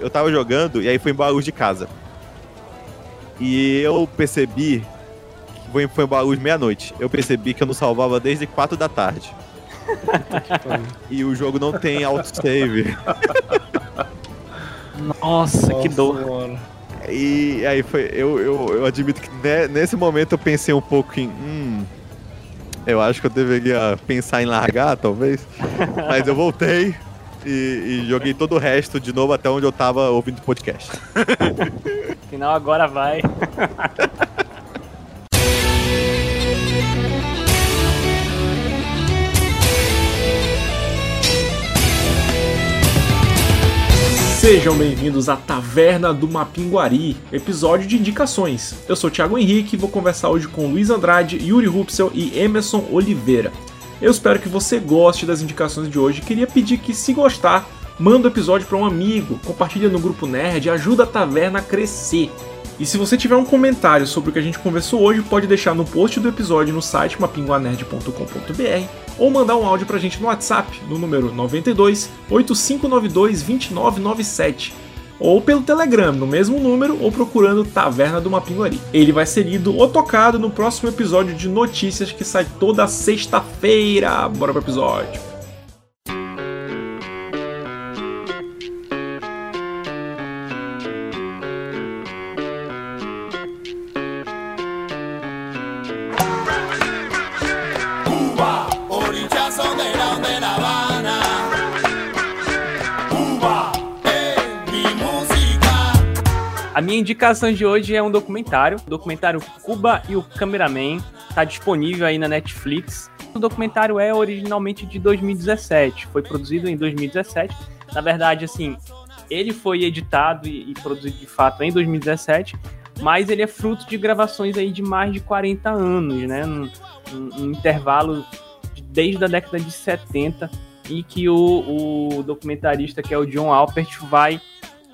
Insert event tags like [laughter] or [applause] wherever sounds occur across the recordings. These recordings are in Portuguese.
eu tava jogando e aí foi em Barulho de casa. E eu percebi. Que foi, foi em Barulho meia-noite. Eu percebi que eu não salvava desde 4 da tarde. [laughs] e o jogo não tem autosave. Nossa, Nossa, que dor. Mano. E aí foi. Eu, eu, eu admito que nesse momento eu pensei um pouco em. Hum, eu acho que eu deveria pensar em largar, talvez. [laughs] Mas eu voltei e, e, joguei todo o resto de novo até onde eu tava ouvindo podcast. [laughs] Final agora vai. Sejam bem-vindos à Taverna do Mapinguari, episódio de indicações. Eu sou o Thiago Henrique e vou conversar hoje com Luiz Andrade, Yuri Rupsel e Emerson Oliveira. Eu espero que você goste das indicações de hoje. Queria pedir que, se gostar, manda o episódio para um amigo, compartilha no grupo Nerd, ajuda a taverna a crescer. E se você tiver um comentário sobre o que a gente conversou hoje, pode deixar no post do episódio no site mapinguanerd.com.br ou mandar um áudio pra gente no WhatsApp no número 92 8592 2997 ou pelo Telegram, no mesmo número, ou procurando Taverna do Mapinguari. Ele vai ser lido ou tocado no próximo episódio de notícias que sai toda sexta-feira. Bora pro episódio. A minha indicação de hoje é um documentário, o documentário Cuba e o Cameraman, está disponível aí na Netflix. O documentário é originalmente de 2017, foi produzido em 2017. Na verdade, assim, ele foi editado e, e produzido de fato em 2017, mas ele é fruto de gravações aí de mais de 40 anos, né? Um, um, um intervalo de, desde a década de 70 e que o, o documentarista, que é o John Alpert, vai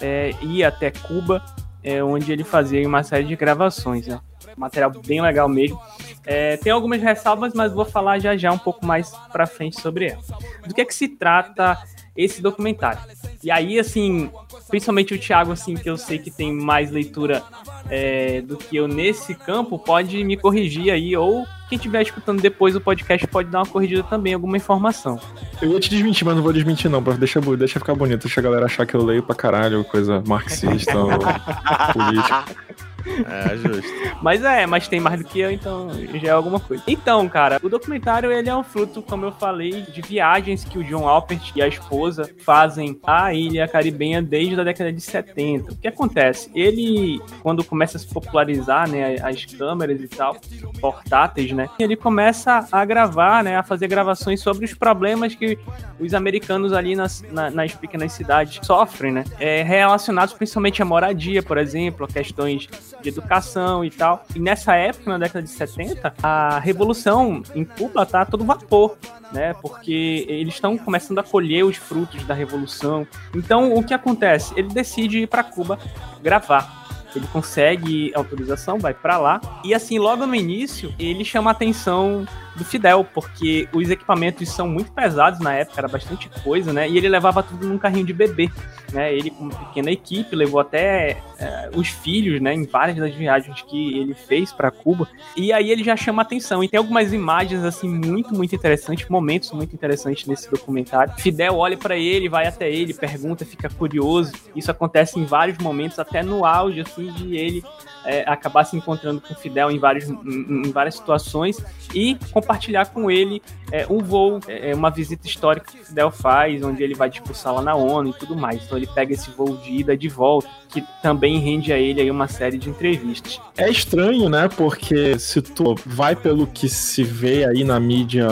é, ir até Cuba é, onde ele fazia uma série de gravações, né? Material bem legal mesmo. É, tem algumas ressalvas, mas vou falar já já um pouco mais pra frente sobre ela. Do que é que se trata esse documentário? E aí, assim, principalmente o Thiago, assim, que eu sei que tem mais leitura é, do que eu nesse campo, pode me corrigir aí, ou quem estiver escutando depois o podcast pode dar uma corrigida também, alguma informação. Eu ia te desmentir, mas não vou desmentir não, deixa, deixa ficar bonito, deixa a galera achar que eu leio pra caralho coisa marxista ou [laughs] política. É, justo. [laughs] mas é, mas tem mais do que eu, então já é alguma coisa. Então, cara, o documentário ele é um fruto, como eu falei, de viagens que o John Alpert e a esposa fazem à ilha caribenha desde a década de 70. O que acontece? Ele, quando começa a se popularizar, né, as câmeras e tal, portáteis, né, ele começa a gravar, né, a fazer gravações sobre os problemas que os americanos ali nas, na, nas pequenas cidades sofrem, né, é, relacionados principalmente à moradia, por exemplo, a questões de educação e tal. E nessa época, na década de 70, a revolução em Cuba tá todo vapor, né? Porque eles estão começando a colher os frutos da revolução. Então, o que acontece? Ele decide ir para Cuba gravar. Ele consegue autorização, vai para lá. E assim, logo no início, ele chama a atenção do Fidel, porque os equipamentos são muito pesados na época, era bastante coisa, né? E ele levava tudo num carrinho de bebê, né? Ele com uma pequena equipe levou até é, os filhos, né? Em várias das viagens que ele fez para Cuba. E aí ele já chama atenção. E tem algumas imagens assim muito, muito interessantes, momentos muito interessantes nesse documentário. Fidel olha para ele, vai até ele, pergunta, fica curioso. Isso acontece em vários momentos, até no auge assim de ele é, acabar se encontrando com Fidel em, vários, em, em várias situações e compartilhar com ele é, um voo, é, uma visita histórica que Fidel faz, onde ele vai discursar lá na ONU e tudo mais. Então ele pega esse voo de ida de volta, que também rende a ele aí uma série de entrevistas. É estranho, né? Porque se tu vai pelo que se vê aí na mídia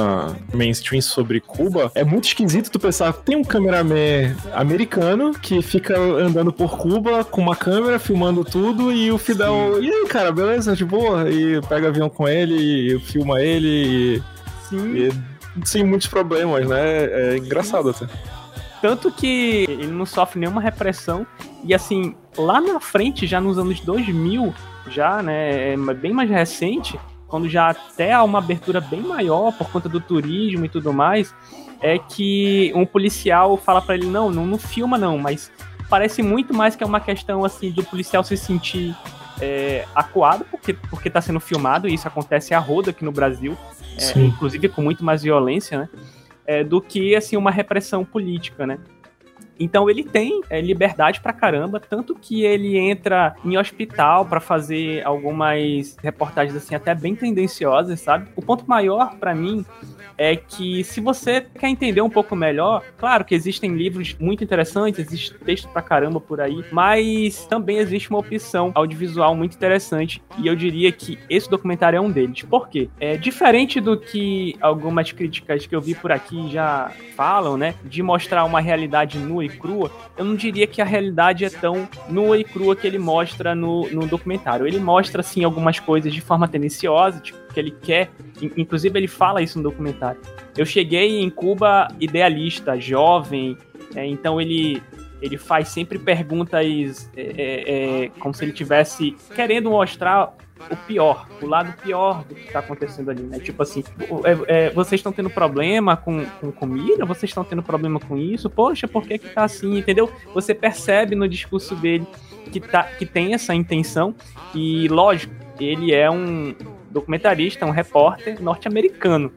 mainstream sobre Cuba, é muito esquisito tu pensar, tem um cameraman americano que fica andando por Cuba com uma câmera filmando tudo e o Fidel e aí, cara, beleza? De boa? E pega avião com ele, e filma ele. E, Sim. E, sem muitos problemas, né? É engraçado até. Tanto que ele não sofre nenhuma repressão. E assim, lá na frente, já nos anos 2000, já, né? É bem mais recente, quando já até há uma abertura bem maior por conta do turismo e tudo mais, é que um policial fala para ele: não, não, não filma não, mas parece muito mais que é uma questão assim do policial se sentir é, acuado porque porque está sendo filmado e isso acontece a roda aqui no Brasil, é, inclusive com muito mais violência, né? É, do que assim uma repressão política, né? Então ele tem é, liberdade pra caramba, tanto que ele entra em hospital para fazer algumas reportagens assim até bem tendenciosas, sabe? O ponto maior para mim é que se você quer entender um pouco melhor, claro que existem livros muito interessantes, existe texto pra caramba por aí, mas também existe uma opção audiovisual muito interessante e eu diria que esse documentário é um deles. Por quê? É diferente do que algumas críticas que eu vi por aqui já falam, né, de mostrar uma realidade nua e crua, eu não diria que a realidade é tão nua e crua que ele mostra no, no documentário. Ele mostra, assim, algumas coisas de forma tendenciosa, tipo, que ele quer. Inclusive, ele fala isso no documentário. Eu cheguei em Cuba idealista, jovem, é, então ele ele faz sempre perguntas é, é, é como se ele tivesse querendo mostrar o pior, o lado pior do que está acontecendo ali, né? Tipo assim, é, é, vocês estão tendo problema com, com comida? Vocês estão tendo problema com isso? Poxa, por que que tá assim? Entendeu? Você percebe no discurso dele que, tá, que tem essa intenção e, lógico, ele é um documentarista, um repórter norte-americano.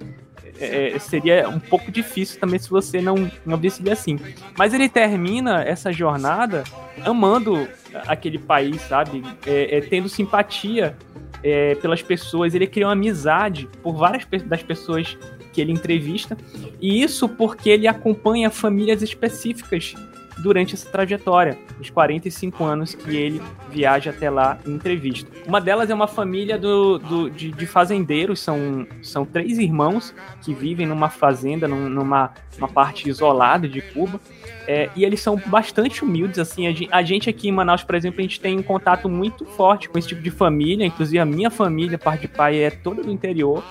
É, seria um pouco difícil também se você não, não visse assim. Mas ele termina essa jornada amando aquele país, sabe? É, é, tendo simpatia é, pelas pessoas. Ele cria uma amizade por várias das pessoas que ele entrevista. E isso porque ele acompanha famílias específicas durante essa trajetória, os 45 anos que ele viaja até lá em entrevista. Uma delas é uma família do, do de, de, fazendeiros, são, são três irmãos que vivem numa fazenda, numa, numa parte isolada de Cuba. É, e eles são bastante humildes, assim. A gente aqui em Manaus, por exemplo, a gente tem um contato muito forte com esse tipo de família. Inclusive, a minha família, parte de pai, é toda do interior.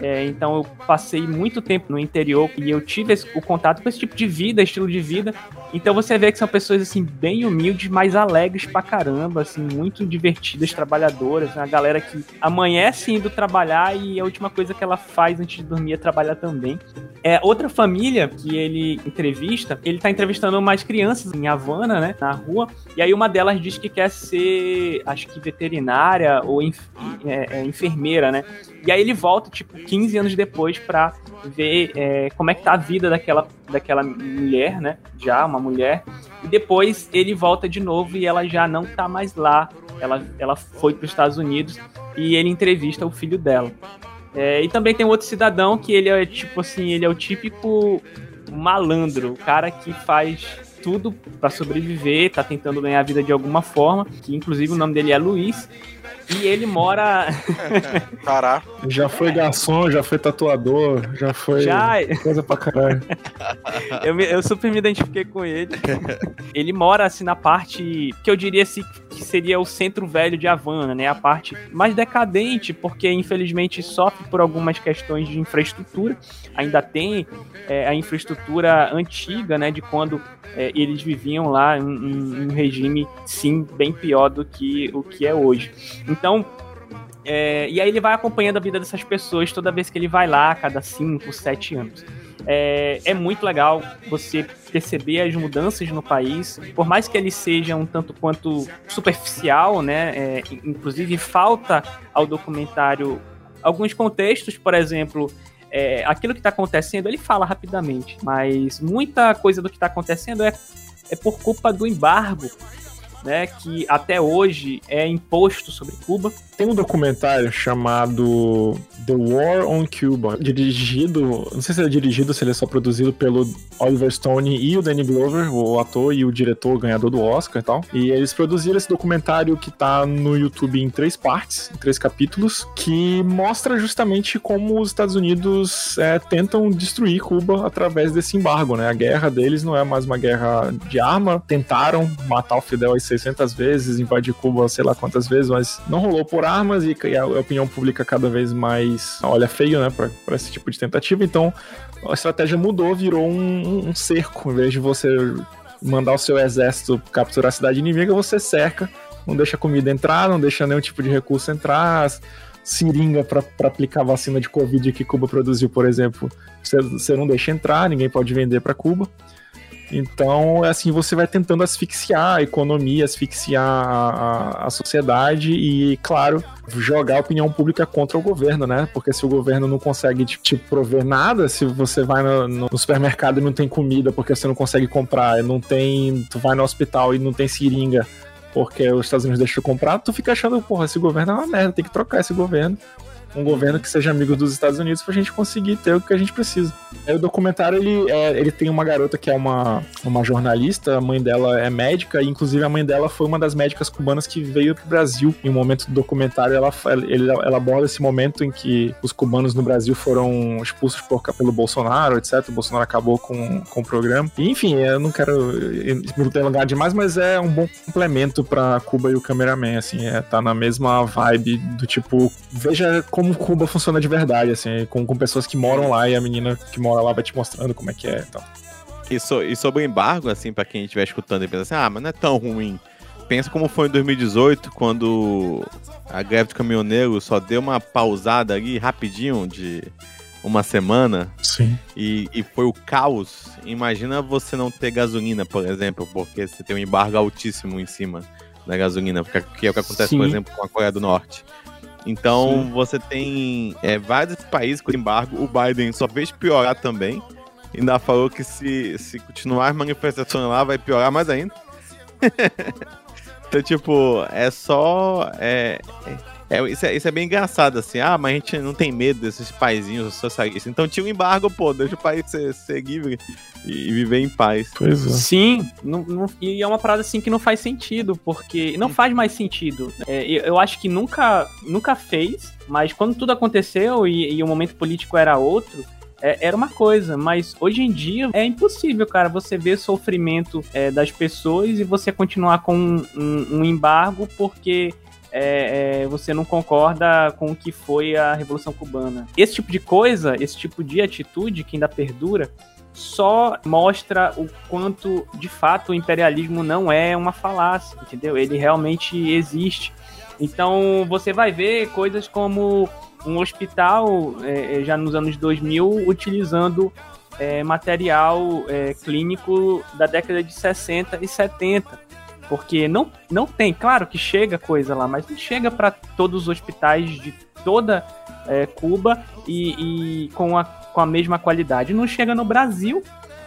É, então, eu passei muito tempo no interior e eu tive esse, o contato com esse tipo de vida, estilo de vida. Então, você vê que são pessoas, assim, bem humildes, mas alegres pra caramba, assim, muito divertidas, trabalhadoras. Né? A galera que amanhece indo trabalhar e a última coisa que ela faz antes de dormir é trabalhar também. É, outra família que ele entrevista, ele tá entrevistando umas crianças em Havana, né, na rua, e aí uma delas diz que quer ser, acho que veterinária ou enf é, é, enfermeira, né? E aí ele volta, tipo, 15 anos depois pra ver é, como é que tá a vida daquela, daquela mulher, né? Já, uma mulher. E depois ele volta de novo e ela já não tá mais lá. Ela, ela foi para os Estados Unidos e ele entrevista o filho dela. É, e também tem outro cidadão que ele é tipo assim, ele é o típico malandro, o cara que faz tudo para sobreviver, tá tentando ganhar a vida de alguma forma, que inclusive o nome dele é Luiz. E ele mora. [laughs] Pará. Já foi garçom, já foi tatuador, já foi já... coisa pra caralho. eu, me, eu super me identifiquei com ele. ele mora assim na parte que eu diria assim, que seria o centro velho de Havana, né? A parte mais decadente, porque infelizmente sofre por algumas questões de infraestrutura. Ainda tem é, a infraestrutura antiga, né? De quando é, eles viviam lá em, em um regime, sim, bem pior do que o que é hoje. Então, é, e aí ele vai acompanhando a vida dessas pessoas toda vez que ele vai lá, cada 5, 7 anos. É, é, muito legal você perceber as mudanças no país, por mais que ele seja um tanto quanto superficial, né? É, inclusive falta ao documentário alguns contextos, por exemplo, é, aquilo que está acontecendo ele fala rapidamente, mas muita coisa do que está acontecendo é, é por culpa do embargo né, que até hoje é imposto sobre Cuba. Tem um documentário chamado The War on Cuba, dirigido, não sei se ele é dirigido, se ele é só produzido pelo Oliver Stone e o Danny Glover, o ator e o diretor ganhador do Oscar e tal. E eles produziram esse documentário que tá no YouTube em três partes, em três capítulos, que mostra justamente como os Estados Unidos é, tentam destruir Cuba através desse embargo, né? A guerra deles não é mais uma guerra de arma, tentaram matar o Fidel 600 vezes, invadir Cuba sei lá quantas vezes, mas não rolou por armas e a opinião pública cada vez mais olha feio, né, pra, pra esse tipo de tentativa. Então a estratégia mudou, virou um, um cerco. Em vez de você mandar o seu exército capturar a cidade inimiga, você cerca, não deixa comida entrar, não deixa nenhum tipo de recurso entrar. Seringa para aplicar vacina de Covid que Cuba produziu, por exemplo, você não deixa entrar, ninguém pode vender para Cuba. Então, assim, você vai tentando asfixiar a economia, asfixiar a, a, sociedade e, claro, jogar a opinião pública contra o governo, né? Porque se o governo não consegue te, te prover nada, se você vai no, no, supermercado e não tem comida porque você não consegue comprar, não tem. Tu vai no hospital e não tem seringa porque os Estados Unidos deixam de comprar, tu fica achando, porra, esse governo é uma merda, tem que trocar esse governo um governo que seja amigo dos Estados Unidos pra gente conseguir ter o que a gente precisa. Aí o documentário, ele, é, ele tem uma garota que é uma, uma jornalista, a mãe dela é médica, e inclusive a mãe dela foi uma das médicas cubanas que veio pro Brasil. Em um momento do documentário, ela, ele, ela aborda esse momento em que os cubanos no Brasil foram expulsos por, pelo Bolsonaro, etc. O Bolsonaro acabou com, com o programa. E, enfim, eu não quero me delongar demais, mas é um bom complemento pra Cuba e o cameraman, assim, é, tá na mesma vibe do tipo, veja como como Cuba funciona de verdade, assim, com, com pessoas que moram lá e a menina que mora lá vai te mostrando como é que é então. e, so, e sobre o embargo, assim, para quem estiver escutando e pensa assim, ah, mas não é tão ruim. Pensa como foi em 2018, quando a greve de caminhoneiro só deu uma pausada ali rapidinho de uma semana. Sim. E, e foi o caos. Imagina você não ter gasolina, por exemplo, porque você tem um embargo altíssimo em cima da gasolina, que é o que acontece, Sim. por exemplo, com a Coreia do Norte. Então Sim. você tem é, vários países com embargo. O Biden só fez piorar também. Ainda falou que se, se continuar as manifestações lá, vai piorar mais ainda. [laughs] então, tipo, é só. É, é, isso, é, isso é bem engraçado, assim. Ah, mas a gente não tem medo desses paizinhos socialistas. Então tira o embargo, pô, deixa o país ser, ser livre e viver em paz. Pois é. Sim, não, não, e é uma parada assim que não faz sentido, porque não faz mais sentido. É, eu acho que nunca, nunca fez, mas quando tudo aconteceu e, e o momento político era outro, é, era uma coisa, mas hoje em dia é impossível, cara, você ver sofrimento é, das pessoas e você continuar com um, um, um embargo porque é, é, você não concorda com o que foi a Revolução Cubana. Esse tipo de coisa, esse tipo de atitude que ainda perdura, só mostra o quanto, de fato, o imperialismo não é uma falácia, entendeu? Ele realmente existe. Então, você vai ver coisas como um hospital, é, é já nos anos 2000, utilizando é, material é, clínico da década de 60 e 70. Porque não, não tem, claro que chega coisa lá, mas não chega para todos os hospitais de toda é, Cuba e, e, com, a, com a mesma qualidade. Não chega no Brasil,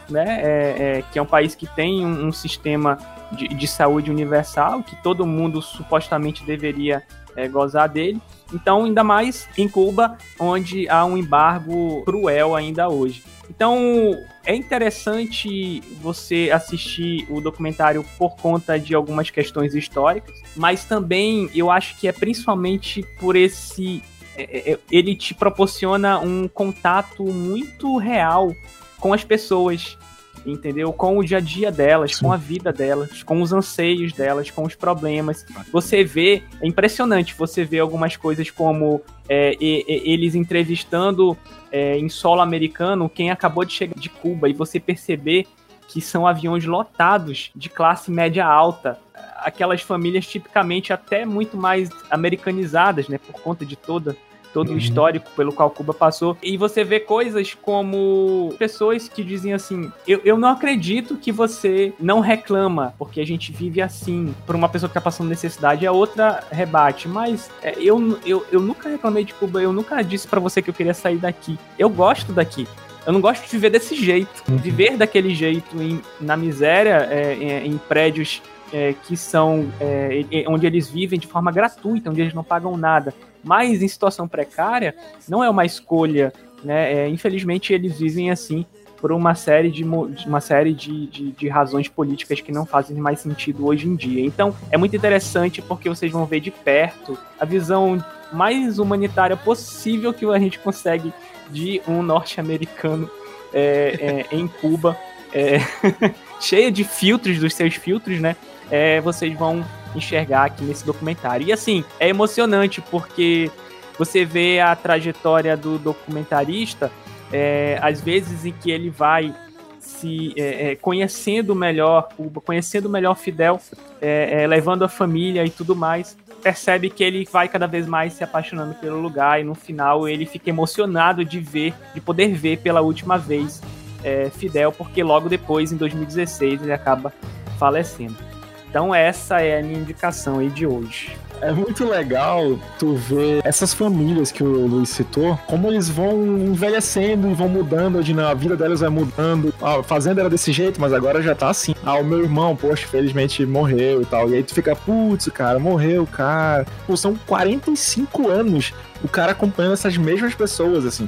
né, é, é, que é um país que tem um, um sistema de, de, saúde universal, que todo mundo supostamente deveria é, gozar dele. Então, ainda mais em Cuba, onde há um embargo cruel ainda hoje. Então, é interessante você assistir o documentário por conta de algumas questões históricas, mas também eu acho que é principalmente por esse. É, é, é, ele te proporciona um contato muito real com as pessoas entendeu? Com o dia a dia delas, Sim. com a vida delas, com os anseios delas, com os problemas. Você vê, é impressionante você vê algumas coisas como é, e, e, eles entrevistando é, em solo americano quem acabou de chegar de Cuba e você perceber que são aviões lotados de classe média alta, aquelas famílias tipicamente até muito mais americanizadas, né, por conta de toda todo uhum. o histórico pelo qual Cuba passou. E você vê coisas como pessoas que dizem assim: eu, eu não acredito que você não reclama, porque a gente vive assim. Por uma pessoa que tá passando necessidade, é outra rebate. Mas é, eu, eu, eu nunca reclamei de Cuba, eu nunca disse para você que eu queria sair daqui. Eu gosto daqui. Eu não gosto de viver desse jeito. Uhum. Viver daquele jeito, em, na miséria, é, em, em prédios é, que são é, onde eles vivem de forma gratuita, onde eles não pagam nada, mas em situação precária, não é uma escolha, né? É, infelizmente eles vivem assim por uma série de uma série de, de, de, razões políticas que não fazem mais sentido hoje em dia. Então é muito interessante porque vocês vão ver de perto a visão mais humanitária possível que a gente consegue de um norte-americano é, é, em Cuba, é, [laughs] cheia de filtros dos seus filtros, né? É, vocês vão enxergar aqui nesse documentário. E assim, é emocionante porque você vê a trajetória do documentarista, é, às vezes em que ele vai se é, é conhecendo melhor Cuba, conhecendo melhor Fidel, é, é, levando a família e tudo mais, percebe que ele vai cada vez mais se apaixonando pelo lugar e no final ele fica emocionado de ver, de poder ver pela última vez é, fidel, porque logo depois, em 2016, ele acaba falecendo. Então essa é a minha indicação aí de hoje. É muito legal tu ver essas famílias que o Luiz citou, como eles vão envelhecendo e vão mudando, a vida delas vai mudando. A fazenda era desse jeito, mas agora já tá assim. Ah, o meu irmão, poxa, felizmente morreu e tal. E aí tu fica, putz, cara, morreu, cara. Pô, são 45 anos o cara acompanhando essas mesmas pessoas, assim.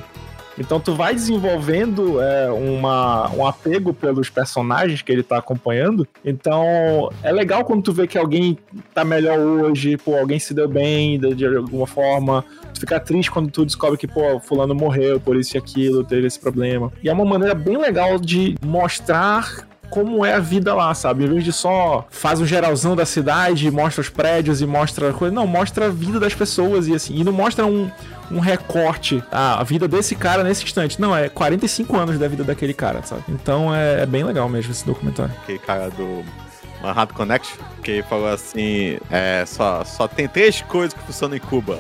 Então tu vai desenvolvendo é, uma, um apego pelos personagens que ele tá acompanhando. Então é legal quando tu vê que alguém tá melhor hoje, pô, alguém se deu bem de, de alguma forma. Tu fica triste quando tu descobre que, pô, fulano morreu por isso e aquilo, teve esse problema. E é uma maneira bem legal de mostrar como é a vida lá, sabe? Em vez de só faz um geralzão da cidade, mostra os prédios e mostra coisa. Não, mostra a vida das pessoas e assim. E não mostra um, um recorte. Ah, a vida desse cara nesse instante. Não, é 45 anos da vida daquele cara, sabe? Então é, é bem legal mesmo esse documentário. Aquele cara do Manhattan Connection, que falou assim: é, só, só tem três coisas que funcionam em Cuba: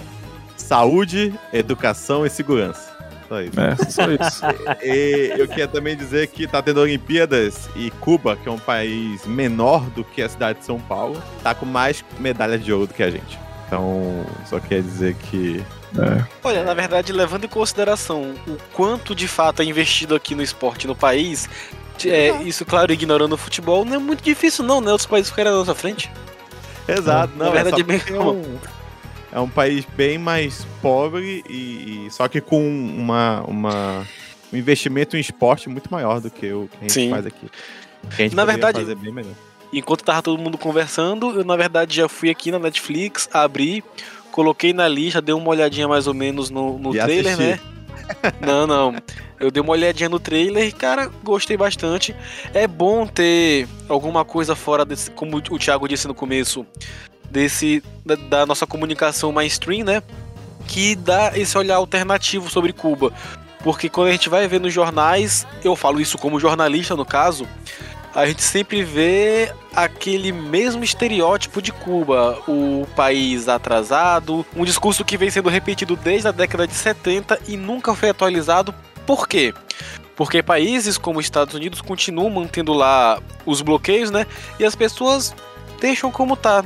saúde, educação e segurança. Só isso. É, só isso. [laughs] e, eu queria também dizer que tá tendo Olimpíadas e Cuba, que é um país menor do que a cidade de São Paulo, tá com mais medalhas de ouro do que a gente. Então, só queria dizer que é. Olha, na verdade, levando em consideração o quanto de fato é investido aqui no esporte no país, é, isso, claro, ignorando o futebol, não é muito difícil, não, né? Outros países ficarem na nossa frente. Exato, não, na verdade é, é bem um, é um país bem mais pobre e, e, só que com uma, uma um investimento em esporte muito maior do que o que a gente Sim. faz aqui. Na verdade, melhor. enquanto tava todo mundo conversando, eu na verdade já fui aqui na Netflix, abri, coloquei na lista, dei uma olhadinha mais ou menos no, no trailer, né? Não, não. Eu dei uma olhadinha no trailer e, cara, gostei bastante. É bom ter alguma coisa fora desse, como o Thiago disse no começo, desse da, da nossa comunicação mainstream, né? Que dá esse olhar alternativo sobre Cuba. Porque quando a gente vai ver nos jornais, eu falo isso como jornalista no caso, a gente sempre vê aquele mesmo estereótipo de Cuba, o país atrasado, um discurso que vem sendo repetido desde a década de 70 e nunca foi atualizado. Por quê? Porque países como os Estados Unidos continuam mantendo lá os bloqueios, né? E as pessoas deixam como tá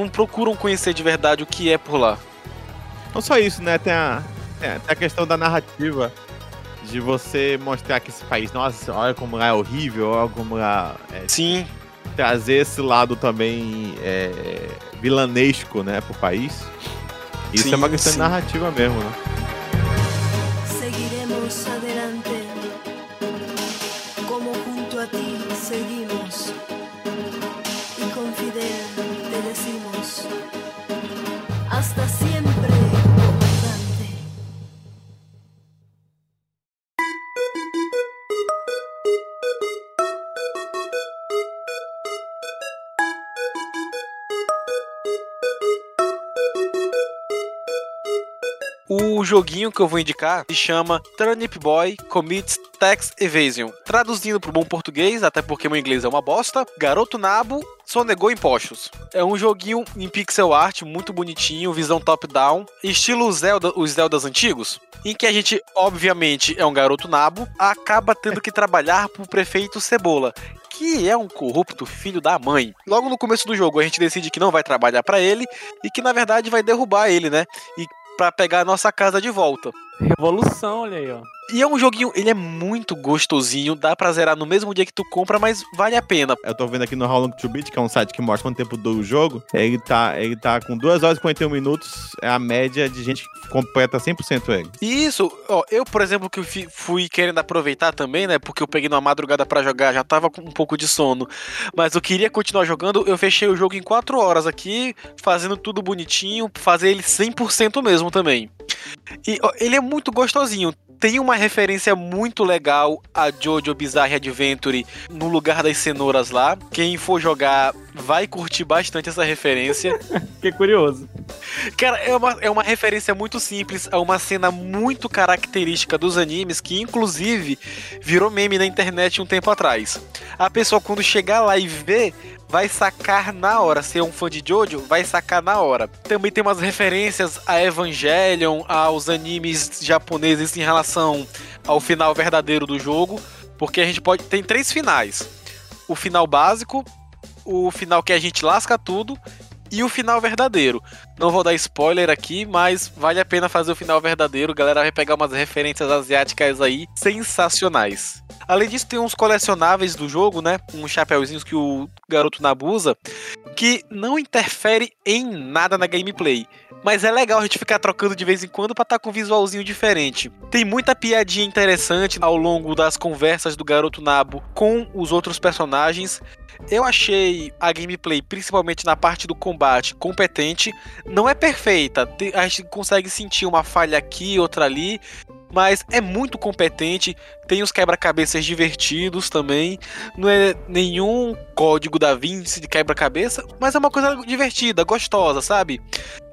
não procuram conhecer de verdade o que é por lá. Não só isso, né? Tem a, tem a questão da narrativa de você mostrar que esse país, nossa, olha como lá é horrível, olha como lá. É, Sim. Trazer esse lado também é, vilanesco, né, pro país. Isso sim, é uma questão sim. de narrativa mesmo, né? Seguiremos adelante. O joguinho que eu vou indicar se chama Turnip Boy Commits Tax Evasion. Traduzindo para o bom português, até porque meu inglês é uma bosta, Garoto Nabo sonegou impostos. É um joguinho em pixel art muito bonitinho, visão top-down, estilo Zelda, os Zeldas antigos, em que a gente, obviamente, é um garoto nabo, acaba tendo que trabalhar pro prefeito Cebola, que é um corrupto filho da mãe. Logo no começo do jogo, a gente decide que não vai trabalhar para ele e que na verdade vai derrubar ele, né? E para pegar a nossa casa de volta. Revolução, olha aí, ó. E é um joguinho, ele é muito gostosinho, dá pra zerar no mesmo dia que tu compra, mas vale a pena. Eu tô vendo aqui no How Long to Beat, que é um site que mostra quanto tempo do jogo. Ele tá, ele tá com 2 horas e 41 minutos, é a média de gente que completa 100% ele. Isso, ó, eu, por exemplo, que fui querendo aproveitar também, né, porque eu peguei numa madrugada para jogar, já tava com um pouco de sono, mas eu queria continuar jogando, eu fechei o jogo em 4 horas aqui, fazendo tudo bonitinho, fazer ele 100% mesmo também. E ó, ele é muito gostosinho tem uma referência muito legal a Jojo Bizarre Adventure no lugar das cenouras lá. Quem for jogar vai curtir bastante essa referência. [laughs] que curioso. Cara, é uma, é uma referência muito simples a uma cena muito característica dos animes que, inclusive, virou meme na internet um tempo atrás. A pessoa, quando chegar lá e ver, vai sacar na hora. Se é um fã de Jojo, vai sacar na hora. Também tem umas referências a Evangelion, aos animes japoneses em relação ao final verdadeiro do jogo. Porque a gente pode. Tem três finais: o final básico, o final que a gente lasca tudo e o final verdadeiro. Não vou dar spoiler aqui, mas vale a pena fazer o final verdadeiro. A galera vai pegar umas referências asiáticas aí sensacionais. Além disso, tem uns colecionáveis do jogo, né? Uns chapéuzinhos que o garoto Nabusa, que não interfere em nada na gameplay. Mas é legal a gente ficar trocando de vez em quando para estar tá com um visualzinho diferente. Tem muita piadinha interessante ao longo das conversas do garoto Nabo com os outros personagens. Eu achei a gameplay, principalmente na parte do combate, competente. Não é perfeita, a gente consegue sentir uma falha aqui, outra ali, mas é muito competente. Tem os quebra-cabeças divertidos também. Não é nenhum código da Vinci de quebra-cabeça, mas é uma coisa divertida, gostosa, sabe?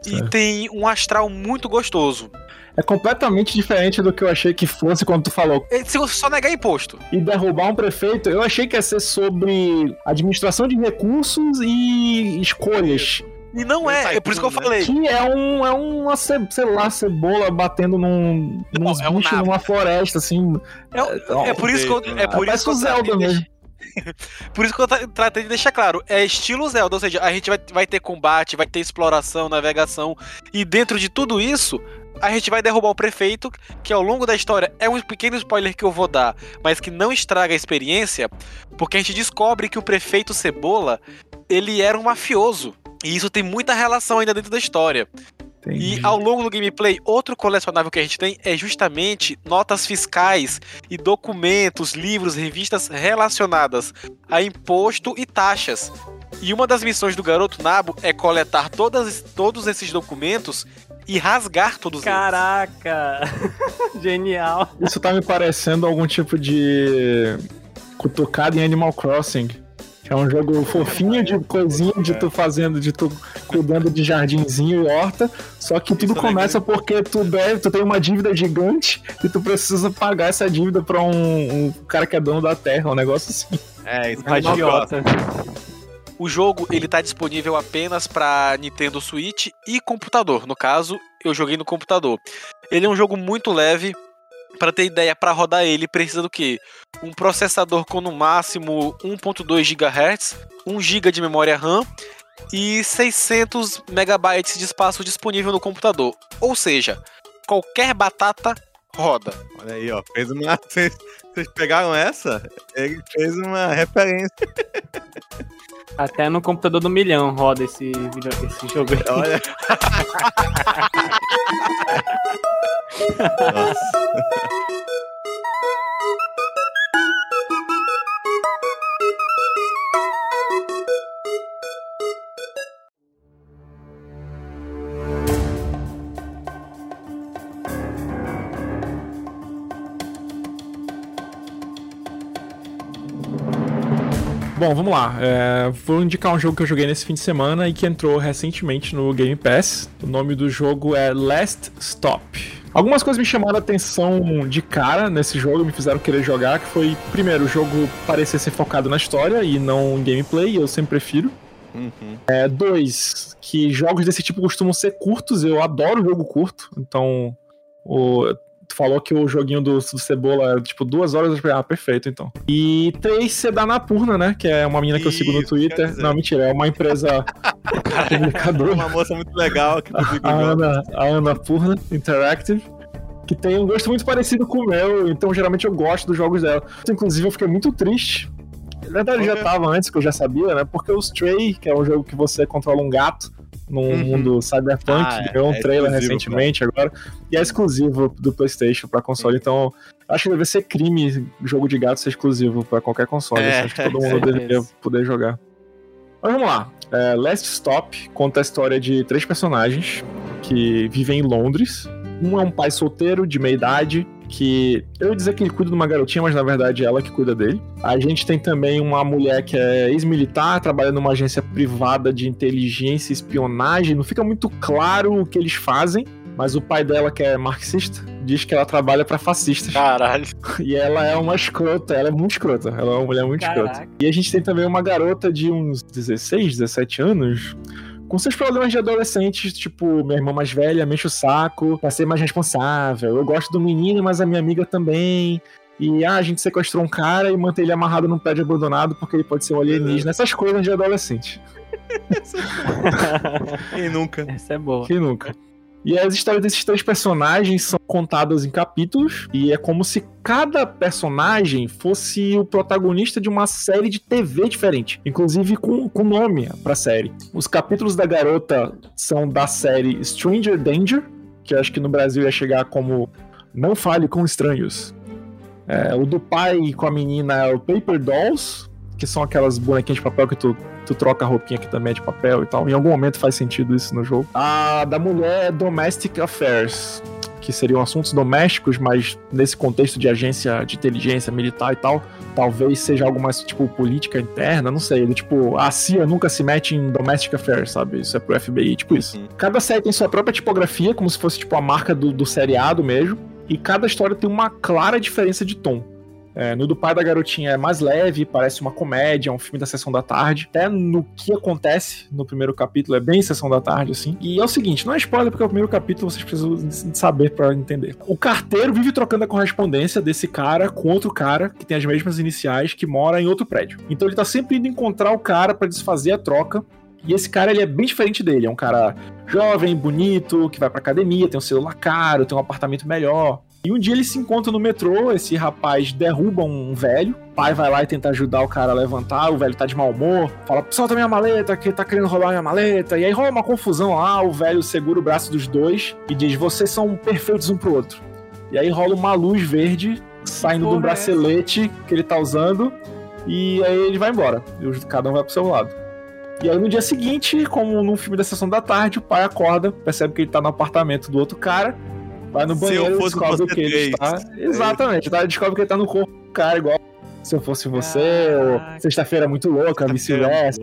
E tem um astral muito gostoso. É completamente diferente do que eu achei que fosse quando tu falou. É, se você só negar imposto. E derrubar um prefeito, eu achei que ia ser sobre administração de recursos e escolhas. E não é, é por isso que eu falei. Que é, um, é uma, sei lá, cebola batendo num, num é um numa floresta, assim. É, é, é por isso que eu, é [laughs] por isso que eu Zelda mesmo. Por isso que eu tratei de deixar claro, é estilo Zelda, ou seja, a gente vai, vai ter combate, vai ter exploração, navegação, e dentro de tudo isso, a gente vai derrubar o prefeito, que ao longo da história é um pequeno spoiler que eu vou dar, mas que não estraga a experiência, porque a gente descobre que o prefeito Cebola, ele era um mafioso. E isso tem muita relação ainda dentro da história. Entendi. E ao longo do gameplay, outro colecionável que a gente tem é justamente notas fiscais e documentos, livros, revistas relacionadas a imposto e taxas. E uma das missões do garoto Nabo é coletar todas, todos esses documentos e rasgar todos Caraca! [laughs] Genial! Isso tá me parecendo algum tipo de cutucada em Animal Crossing. É um jogo fofinho de coisinha de tu fazendo, de tu cuidando de jardinzinho e horta. Só que tudo começa porque tu deve, tu tem uma dívida gigante e tu precisa pagar essa dívida pra um, um cara que é dono da terra, um negócio assim. É, isso é idiota. O jogo ele tá disponível apenas para Nintendo Switch e computador. No caso, eu joguei no computador. Ele é um jogo muito leve. Para ter ideia, para rodar ele precisa do que? Um processador com no máximo 1.2 GHz, 1 GB de memória RAM e 600 MB de espaço disponível no computador. Ou seja, qualquer batata roda. Olha aí, ó, fez uma [laughs] vocês pegaram essa? Ele fez uma referência. [laughs] Até no computador do milhão roda esse, esse jogo aí. Olha. [laughs] Nossa. Bom, vamos lá. É, vou indicar um jogo que eu joguei nesse fim de semana e que entrou recentemente no Game Pass. O nome do jogo é Last Stop. Algumas coisas me chamaram a atenção de cara nesse jogo, me fizeram querer jogar, que foi, primeiro, o jogo parecer ser focado na história e não em gameplay, eu sempre prefiro. Uhum. É, dois, que jogos desse tipo costumam ser curtos, eu adoro jogo curto, então o, Tu falou que o joguinho do, do Cebola era tipo duas horas. Eu falei, ah, perfeito, então. E três, você dá na Purna, né? Que é uma menina que eu sigo no Twitter. Não, mentira, é uma empresa [laughs] publicadora. uma moça muito legal que a, Ana, a Ana Purna Interactive que tem um gosto muito parecido com o meu, então geralmente eu gosto dos jogos dela. Inclusive eu fiquei muito triste. Na verdade já tava antes, que eu já sabia, né? Porque o Stray, que é um jogo que você controla um gato, no uhum. mundo cyberpunk, ah, ganhou um é trailer recentemente agora, e é exclusivo do PlayStation para console, então acho que deve ser crime jogo de gato ser exclusivo para qualquer console, é, acho que todo [laughs] mundo é deveria poder jogar. Mas vamos lá. É, Last Stop conta a história de três personagens que vivem em Londres. Um é um pai solteiro de meia idade que eu ia dizer que ele cuida de uma garotinha, mas na verdade é ela que cuida dele. A gente tem também uma mulher que é ex-militar, trabalha numa agência privada de inteligência e espionagem. Não fica muito claro o que eles fazem, mas o pai dela, que é marxista, diz que ela trabalha para fascistas. Caralho. E ela é uma escrota, ela é muito escrota. Ela é uma mulher muito Caraca. escrota. E a gente tem também uma garota de uns 16, 17 anos com seus problemas de adolescente, tipo, minha irmã mais velha me enche o saco pra ser mais responsável. Eu gosto do menino, mas a minha amiga também. E ah, a gente sequestrou um cara e mantém ele amarrado num prédio abandonado porque ele pode ser um alienígena. Essas coisas de adolescente. [laughs] Quem nunca? Essa é boa. Quem nunca? E as histórias desses três personagens são contadas em capítulos, e é como se cada personagem fosse o protagonista de uma série de TV diferente, inclusive com, com nome pra série. Os capítulos da garota são da série Stranger Danger, que eu acho que no Brasil ia chegar como Não Fale com Estranhos. É, o do pai com a menina é o Paper Dolls, que são aquelas bonequinhas de papel que tu tu troca a roupinha que também é de papel e tal. Em algum momento faz sentido isso no jogo. A da mulher é Domestic Affairs, que seriam assuntos domésticos, mas nesse contexto de agência de inteligência militar e tal, talvez seja algo mais tipo política interna, não sei. Ele, tipo, a CIA nunca se mete em domestic affairs, sabe? Isso é pro FBI, tipo isso. Uhum. Cada série tem sua própria tipografia, como se fosse tipo a marca do, do seriado mesmo, e cada história tem uma clara diferença de tom. É, no do pai da garotinha é mais leve, parece uma comédia, é um filme da sessão da tarde. Até no que acontece no primeiro capítulo é bem sessão da tarde, assim. E é o seguinte, não é spoiler porque é o primeiro capítulo vocês precisam saber para entender. O carteiro vive trocando a correspondência desse cara com outro cara que tem as mesmas iniciais que mora em outro prédio. Então ele tá sempre indo encontrar o cara para desfazer a troca e esse cara, ele é bem diferente dele. É um cara jovem, bonito, que vai pra academia, tem um celular caro, tem um apartamento melhor. E um dia eles se encontram no metrô, esse rapaz derruba um velho, o pai vai lá e tenta ajudar o cara a levantar, o velho tá de mau humor, fala, solta minha maleta, que tá querendo roubar minha maleta, e aí rola uma confusão lá, o velho segura o braço dos dois e diz, vocês são perfeitos um pro outro. E aí rola uma luz verde saindo do bracelete que ele tá usando, e aí ele vai embora, e cada um vai pro seu lado. E aí no dia seguinte, como num filme da sessão da tarde, o pai acorda, percebe que ele tá no apartamento do outro cara, Vai no banheiro, e descobre que ele está. Exatamente, tá? descobre que ele tá no corpo do cara, igual se eu fosse você, ou sexta-feira muito louca, vice-versa.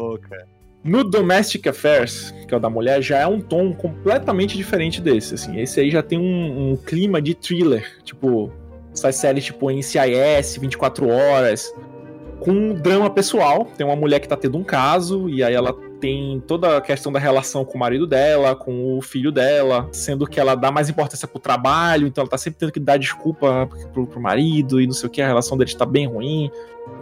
No Domestic Affairs, que é o da mulher, já é um tom completamente diferente desse, assim. Esse aí já tem um, um clima de thriller, tipo, essas séries tipo NCIS, 24 horas, com um drama pessoal. Tem uma mulher que tá tendo um caso, e aí ela tem toda a questão da relação com o marido dela, com o filho dela, sendo que ela dá mais importância pro trabalho, então ela tá sempre tendo que dar desculpa pro, pro marido e não sei o que, a relação deles tá bem ruim.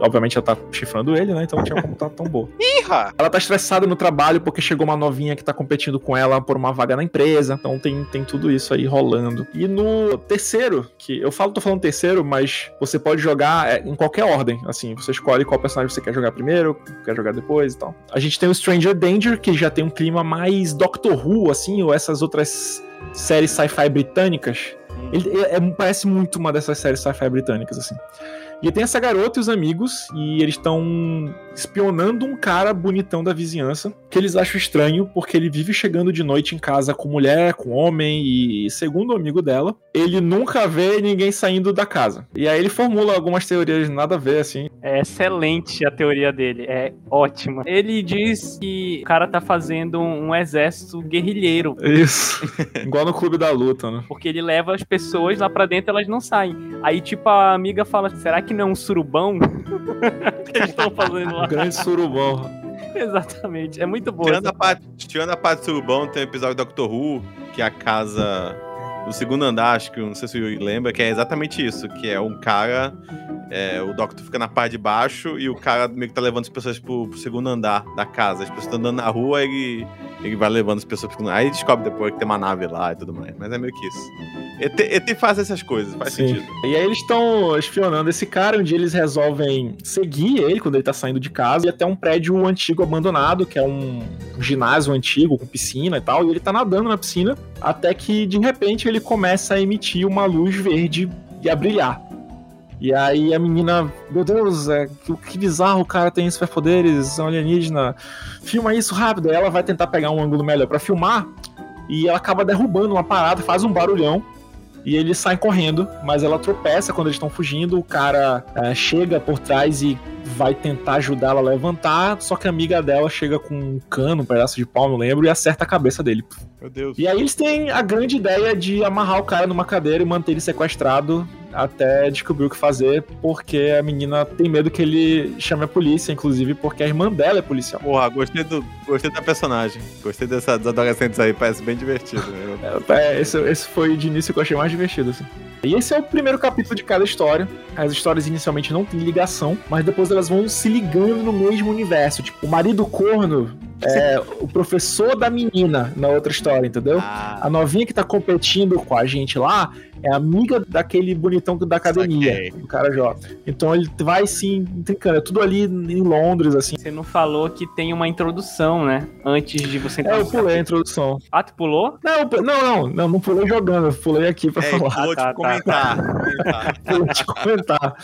Obviamente ela tá chifrando ele, né? Então não tinha como tá tão boa. [laughs] Irra! Ela tá estressada no trabalho porque chegou uma novinha que tá competindo com ela por uma vaga na empresa. Então tem, tem tudo isso aí rolando. E no terceiro, que eu falo, tô falando terceiro, mas você pode jogar é, em qualquer ordem. Assim, você escolhe qual personagem você quer jogar primeiro, quer jogar depois e tal. A gente tem o Stranger Danger, que já tem um clima mais Doctor Who, assim, ou essas outras séries sci-fi britânicas. Ele, é, parece muito uma dessas séries sci-fi britânicas, assim. E tem essa garota e os amigos, e eles estão espionando um cara bonitão da vizinhança, que eles acham estranho, porque ele vive chegando de noite em casa com mulher, com homem, e segundo o amigo dela, ele nunca vê ninguém saindo da casa. E aí ele formula algumas teorias nada a ver, assim. É excelente a teoria dele, é ótima. Ele diz que o cara tá fazendo um exército guerrilheiro. Isso. [laughs] Igual no Clube da Luta, né? Porque ele leva as pessoas lá pra dentro elas não saem. Aí, tipo, a amiga fala: será que não é um surubão? [laughs] que eles estão fazendo lá? grande surubão. [laughs] Exatamente, é muito bom. Tirando a, parte, tirando a parte do surubão, tem o um episódio do Doctor Who, que é a casa do segundo andar, acho que não sei se o lembra, que é exatamente isso, que é um cara é, o Doctor fica na parte de baixo e o cara meio que tá levando as pessoas pro, pro segundo andar da casa. As pessoas estão andando na rua ele, ele vai levando as pessoas pro segundo Aí descobre depois que tem uma nave lá e tudo mais. Mas é meio que isso. ET, ET faz essas coisas, faz Sim. sentido. E aí eles estão espionando esse cara, um dia eles resolvem seguir ele quando ele tá saindo de casa e até um prédio antigo abandonado, que é um ginásio antigo com piscina e tal. E ele tá nadando na piscina até que de repente ele começa a emitir uma luz verde e a brilhar. E aí a menina, meu Deus, é, que, que bizarro o cara tem superpoderes, é um alienígena. Filma isso rápido. Aí ela vai tentar pegar um ângulo melhor para filmar e ela acaba derrubando uma parada, faz um barulhão e eles saem correndo, mas ela tropeça quando eles estão fugindo. O cara é, chega por trás e vai tentar ajudá-la a levantar, só que a amiga dela chega com um cano, um pedaço de pau, não lembro, e acerta a cabeça dele. Meu Deus. E aí eles têm a grande ideia de amarrar o cara numa cadeira e manter ele sequestrado até descobrir o que fazer, porque a menina tem medo que ele chame a polícia, inclusive porque a irmã dela é policial. Porra, gostei, do, gostei da personagem. Gostei dessa, dos adolescentes aí, parece bem divertido. Né? É, esse, esse foi de início que eu achei mais divertido, assim. E esse é o primeiro capítulo de cada história. As histórias inicialmente não têm ligação, mas depois elas vão se ligando no mesmo universo. Tipo, o marido corno é o professor da menina na outra história, entendeu? Ah. A novinha que tá competindo com a gente lá é amiga daquele bonitão da academia, Saquei. do cara jovem. Então ele vai se intrincando. É tudo ali em Londres, assim. Você não falou que tem uma introdução, né? Antes de você entrar. É, eu pulei a introdução. Ah, tu pulou? Não, não, não, não, não pulei jogando, eu pulei aqui pra é, falar. Pulou ah, tá, de comentar. Tá. [laughs] pulou de comentar.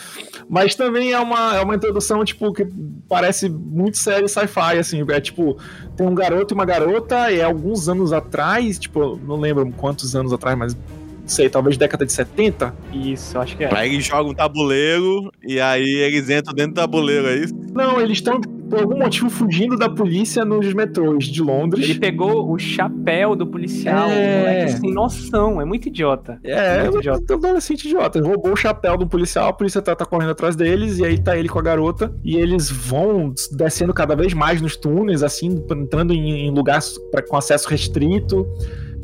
Mas também é uma, é uma introdução, tipo, que parece muito série sci-fi, assim. É tipo, tem um garoto e uma garota, e é alguns anos atrás, tipo, não lembro quantos anos atrás, mas não sei, talvez década de 70. Isso, acho que é. Aí eles jogam um tabuleiro e aí eles entram dentro do tabuleiro, é isso? Não, eles estão, por algum motivo, fugindo da polícia nos metrôs de Londres. Ele pegou o chapéu do policial, é... sem noção, é muito idiota. É, é muito idiota. adolescente idiota. Ele roubou o chapéu do policial, a polícia tá, tá correndo atrás deles, e aí tá ele com a garota, e eles vão descendo cada vez mais nos túneis, assim, entrando em, em lugares pra, com acesso restrito.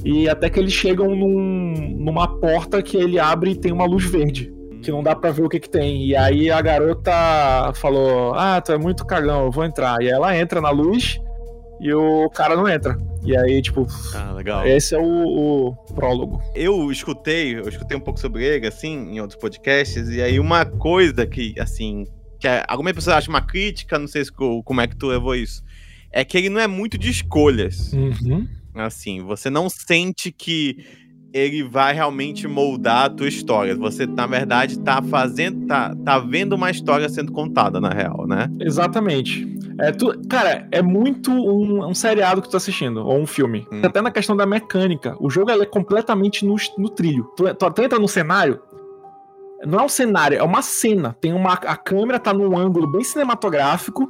E até que eles chegam num, numa porta que ele abre e tem uma luz verde. Que não dá pra ver o que que tem. E aí a garota falou: Ah, tu é muito cagão, eu vou entrar. E ela entra na luz e o cara não entra. E aí, tipo. Ah, legal. Esse é o, o, prólogo. Eu escutei, eu escutei um pouco sobre ele, assim, em outros podcasts, e aí uma coisa que, assim, que é, algumas pessoas acham uma crítica, não sei se, como é que tu levou isso, é que ele não é muito de escolhas. Uhum. Assim, você não sente que ele vai realmente moldar a tua história. Você, na verdade, tá fazendo, tá, tá vendo uma história sendo contada, na real, né? Exatamente. É, tu, cara, é muito um, um seriado que tu tá assistindo, ou um filme. Hum. Até na questão da mecânica. O jogo é completamente no, no trilho. Tu, tu, tu entra no cenário, não é um cenário, é uma cena. Tem uma. A câmera tá num ângulo bem cinematográfico,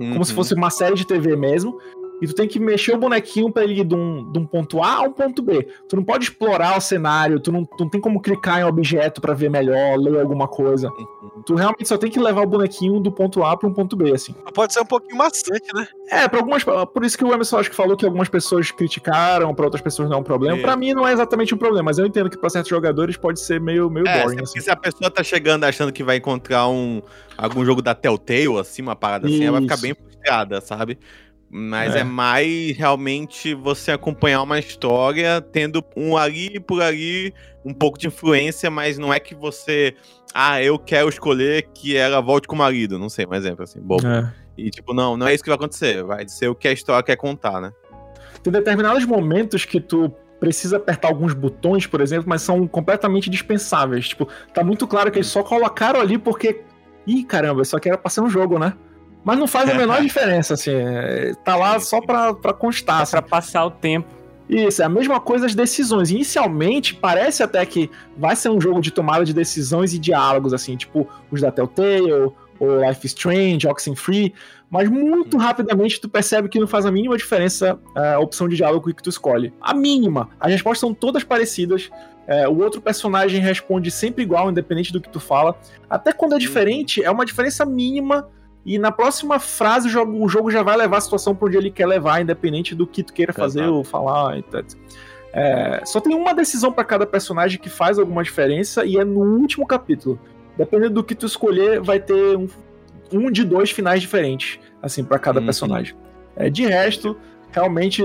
uhum. como se uhum. fosse uma série de TV mesmo e tu tem que mexer o bonequinho para ele ir de um, de um ponto A a um ponto B. Tu não pode explorar o cenário, tu não, tu não tem como clicar em objeto para ver melhor, ler alguma coisa. Uhum. Tu realmente só tem que levar o bonequinho do ponto A para um ponto B, assim. Pode ser um pouquinho maçante, né? É, para algumas, por isso que o Emerson acho que falou que algumas pessoas criticaram, para outras pessoas não é um problema. É. Para mim não é exatamente um problema, mas eu entendo que para certos jogadores pode ser meio meio é, boring. Assim. Se a pessoa tá chegando achando que vai encontrar um algum jogo da Telltale assim, uma parada assim, ela vai ficar bem frustrada, sabe? Mas é. é. mais realmente você acompanhar uma história tendo um ali por ali um pouco de influência, mas não é que você. Ah, eu quero escolher que ela volte com o marido. Não sei, um exemplo assim, bobo. É. E tipo, não, não é isso que vai acontecer. Vai ser o que a história quer contar, né? Tem determinados momentos que tu precisa apertar alguns botões, por exemplo, mas são completamente dispensáveis. Tipo, tá muito claro que eles só colocaram ali porque. Ih, caramba, só que era pra ser um jogo, né? Mas não faz a menor [laughs] diferença, assim. É, tá lá só pra, pra constar. É assim. Pra passar o tempo. Isso, é a mesma coisa as decisões. Inicialmente, parece até que vai ser um jogo de tomada de decisões e diálogos, assim, tipo os da Telltale, ou Life is Strange, Oxenfree, mas muito uhum. rapidamente tu percebe que não faz a mínima diferença é, a opção de diálogo que tu escolhe. A mínima. As respostas são todas parecidas. É, o outro personagem responde sempre igual, independente do que tu fala. Até quando é uhum. diferente, é uma diferença mínima e na próxima frase o jogo, o jogo já vai levar a situação para onde ele quer levar, independente do que tu queira fazer ou falar. Etc. É, só tem uma decisão para cada personagem que faz alguma diferença e é no último capítulo. Dependendo do que tu escolher, vai ter um, um de dois finais diferentes, assim, para cada uhum. personagem. É, de resto, realmente,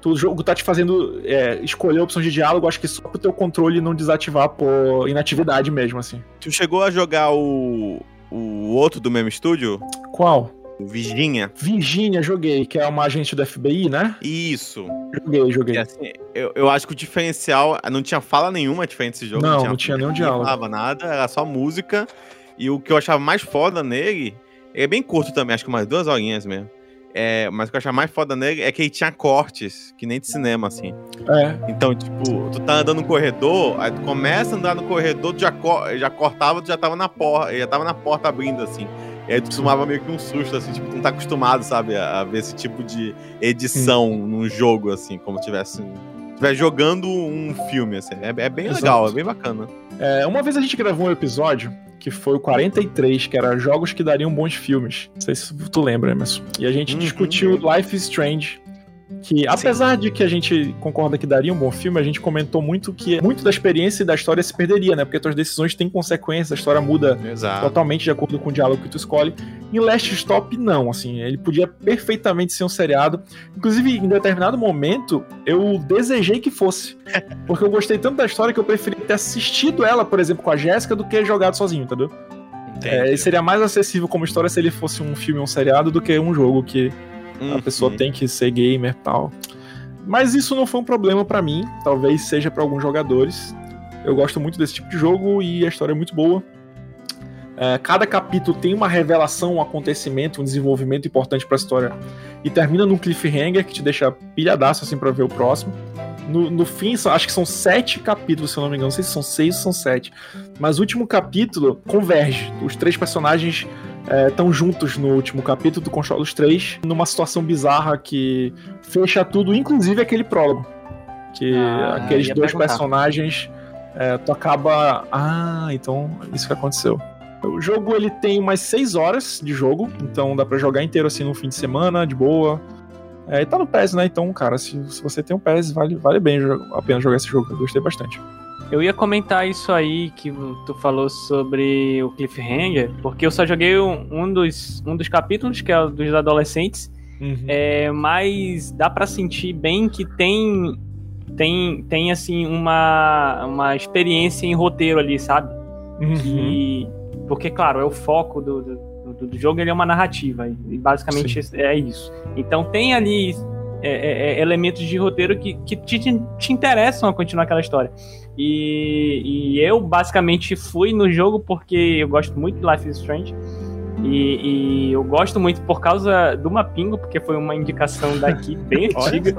tu, o jogo tá te fazendo é, escolher opções de diálogo, acho que só pro teu controle não desativar por inatividade mesmo, assim. Tu chegou a jogar o o outro do mesmo estúdio? Qual? Virginia. Virginia, joguei, que é uma agente do FBI, né? Isso. Joguei, joguei. Assim, eu, eu acho que o diferencial. Não tinha fala nenhuma diferente desse jogo. Não, não tinha, não tinha nenhum diálogo. Não falava nada, era só música. E o que eu achava mais foda nele. É bem curto também, acho que umas duas horinhas mesmo. É, mas o que eu achava mais foda nele é que ele tinha cortes, que nem de cinema, assim. É. Então, tipo, tu tá andando no corredor, aí tu começa a andar no corredor, tu já, já cortava, tu já tava na porta, já tava na porta abrindo, assim. E aí tu tomava meio que um susto, assim, tipo, tu não tá acostumado, sabe, a, a ver esse tipo de edição hum. num jogo, assim, como se tivesse. Tivesse jogando um filme, assim. É, é bem Exato. legal, é bem bacana. É, uma vez a gente gravou um episódio que foi o 43, que era jogos que dariam bons filmes. Não sei se tu lembra, Emerson. E a gente uhum. discutiu Life is Strange. Que apesar Sim. de que a gente concorda que daria um bom filme, a gente comentou muito que muito da experiência e da história se perderia, né? Porque tuas decisões têm consequências, a história muda Exato. totalmente de acordo com o diálogo que tu escolhe. Em Last Stop, não, assim, ele podia perfeitamente ser um seriado. Inclusive, em determinado momento, eu desejei que fosse. [laughs] Porque eu gostei tanto da história que eu preferi ter assistido ela, por exemplo, com a Jéssica, do que jogado sozinho, entendeu? É, seria mais acessível como história se ele fosse um filme ou um seriado do que um jogo que uhum. a pessoa tem que ser gamer e tal. Mas isso não foi um problema para mim, talvez seja para alguns jogadores. Eu gosto muito desse tipo de jogo e a história é muito boa. É, cada capítulo tem uma revelação, um acontecimento, um desenvolvimento importante para a história e termina num cliffhanger que te deixa pilhadaço assim para ver o próximo. No, no fim, acho que são sete capítulos, se eu não me engano. Não sei se são seis ou são sete. Mas o último capítulo converge. Os três personagens estão é, juntos no último capítulo, tu controla os três, numa situação bizarra que fecha tudo, inclusive aquele prólogo. Que ah, aqueles dois perguntar. personagens, é, tu acaba. Ah, então isso que aconteceu. O jogo ele tem umas 6 horas de jogo, então dá para jogar inteiro assim no fim de semana, de boa. É, e tá no PES, né? Então, cara, se, se você tem um PES, vale, vale bem a pena jogar esse jogo. Eu gostei bastante. Eu ia comentar isso aí que tu falou sobre o Cliffhanger, porque eu só joguei um, um dos, um dos capítulos, que é o dos adolescentes, uhum. é, mas dá para sentir bem que tem, tem, tem assim, uma, uma experiência em roteiro ali, sabe? Uhum. Que, porque, claro, é o foco do, do do, jogo ele é uma narrativa e basicamente Sim. é isso. Então tem ali é, é, é, elementos de roteiro que, que te, te, interessam a continuar aquela história. E, e, eu basicamente fui no jogo porque eu gosto muito de Life is Strange. E, e eu gosto muito por causa do Mapingo, porque foi uma indicação daqui [laughs] bem antiga.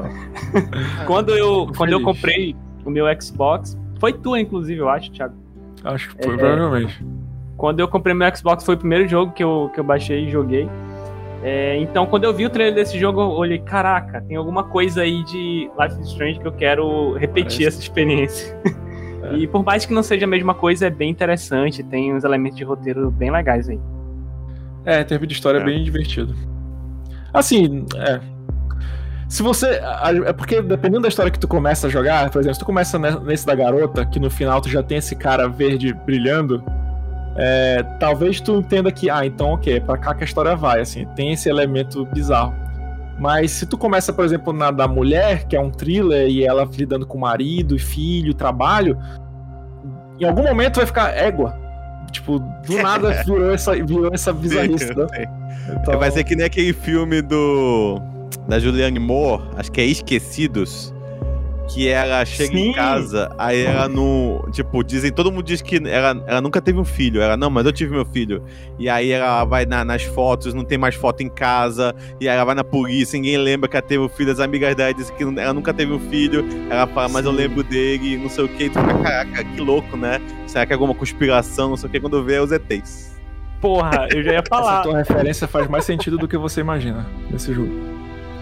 [laughs] quando eu, quando eu comprei o meu Xbox, foi tu, inclusive, eu acho, Thiago. Acho que foi, é, provavelmente. Quando eu comprei meu Xbox, foi o primeiro jogo que eu, que eu baixei e joguei. É, então, quando eu vi o trailer desse jogo, eu olhei, caraca, tem alguma coisa aí de Life is Strange que eu quero repetir Parece. essa experiência. [laughs] É. E por mais que não seja a mesma coisa, é bem interessante, tem uns elementos de roteiro bem legais aí. É, tempo de história é. bem divertido. Assim, é. Se você. É porque dependendo da história que tu começa a jogar, por exemplo, se tu começa nesse da garota, que no final tu já tem esse cara verde brilhando, é, talvez tu entenda que, ah, então ok, é pra cá que a história vai, assim, tem esse elemento bizarro. Mas se tu começa, por exemplo, na da mulher, que é um thriller, e ela lidando com marido, filho, trabalho, em algum momento vai ficar égua. Tipo, do nada [laughs] virou essa, virou essa bizarrice, né? Então... Vai ser que nem aquele filme do. da Julianne Moore, acho que é Esquecidos que ela chega Sim. em casa, aí ela não. Tipo, dizem, todo mundo diz que ela, ela nunca teve um filho. Ela, não, mas eu tive meu filho. E aí ela vai na, nas fotos, não tem mais foto em casa, e aí ela vai na polícia, ninguém lembra que ela teve um filho. As amigas dela dizem que ela nunca teve um filho. Ela fala, mas eu lembro dele, não sei o que. E tu fica, caraca, que louco, né? Será que é alguma conspiração, não sei o que, quando vê é os ETs. Porra, eu já ia falar. Essa tua referência faz mais sentido do que você imagina nesse jogo.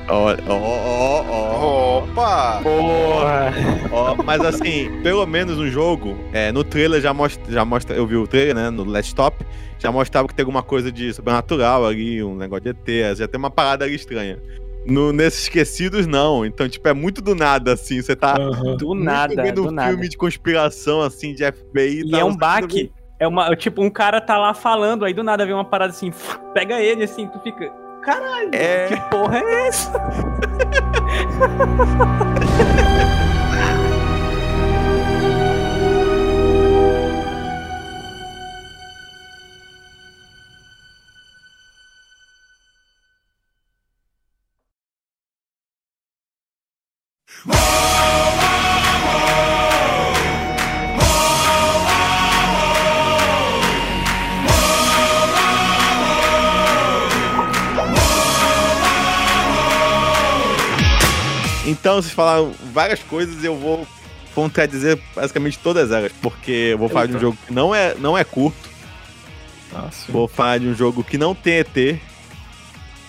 Ó, ó, ó, Opa! Porra! Ó, mas assim, pelo menos no jogo, é, no trailer já mostra, já mostra, eu vi o trailer, né, no Last Stop, já mostrava que tem alguma coisa de sobrenatural ali, um negócio de ET, já tem uma parada ali estranha. No, nesses esquecidos, não. Então, tipo, é muito do nada, assim. Você tá uhum. do nada, vendo um filme de conspiração, assim, de FBI. E tá, é um baque. É uma, tipo, um cara tá lá falando, aí do nada vem uma parada assim, pega ele, assim, tu fica. Caralho, é... que porra é essa? [laughs] vocês falaram várias coisas e eu vou contradizer basicamente todas elas, porque eu vou falar Eita. de um jogo que não é, não é curto. Ah, vou falar de um jogo que não tem ET.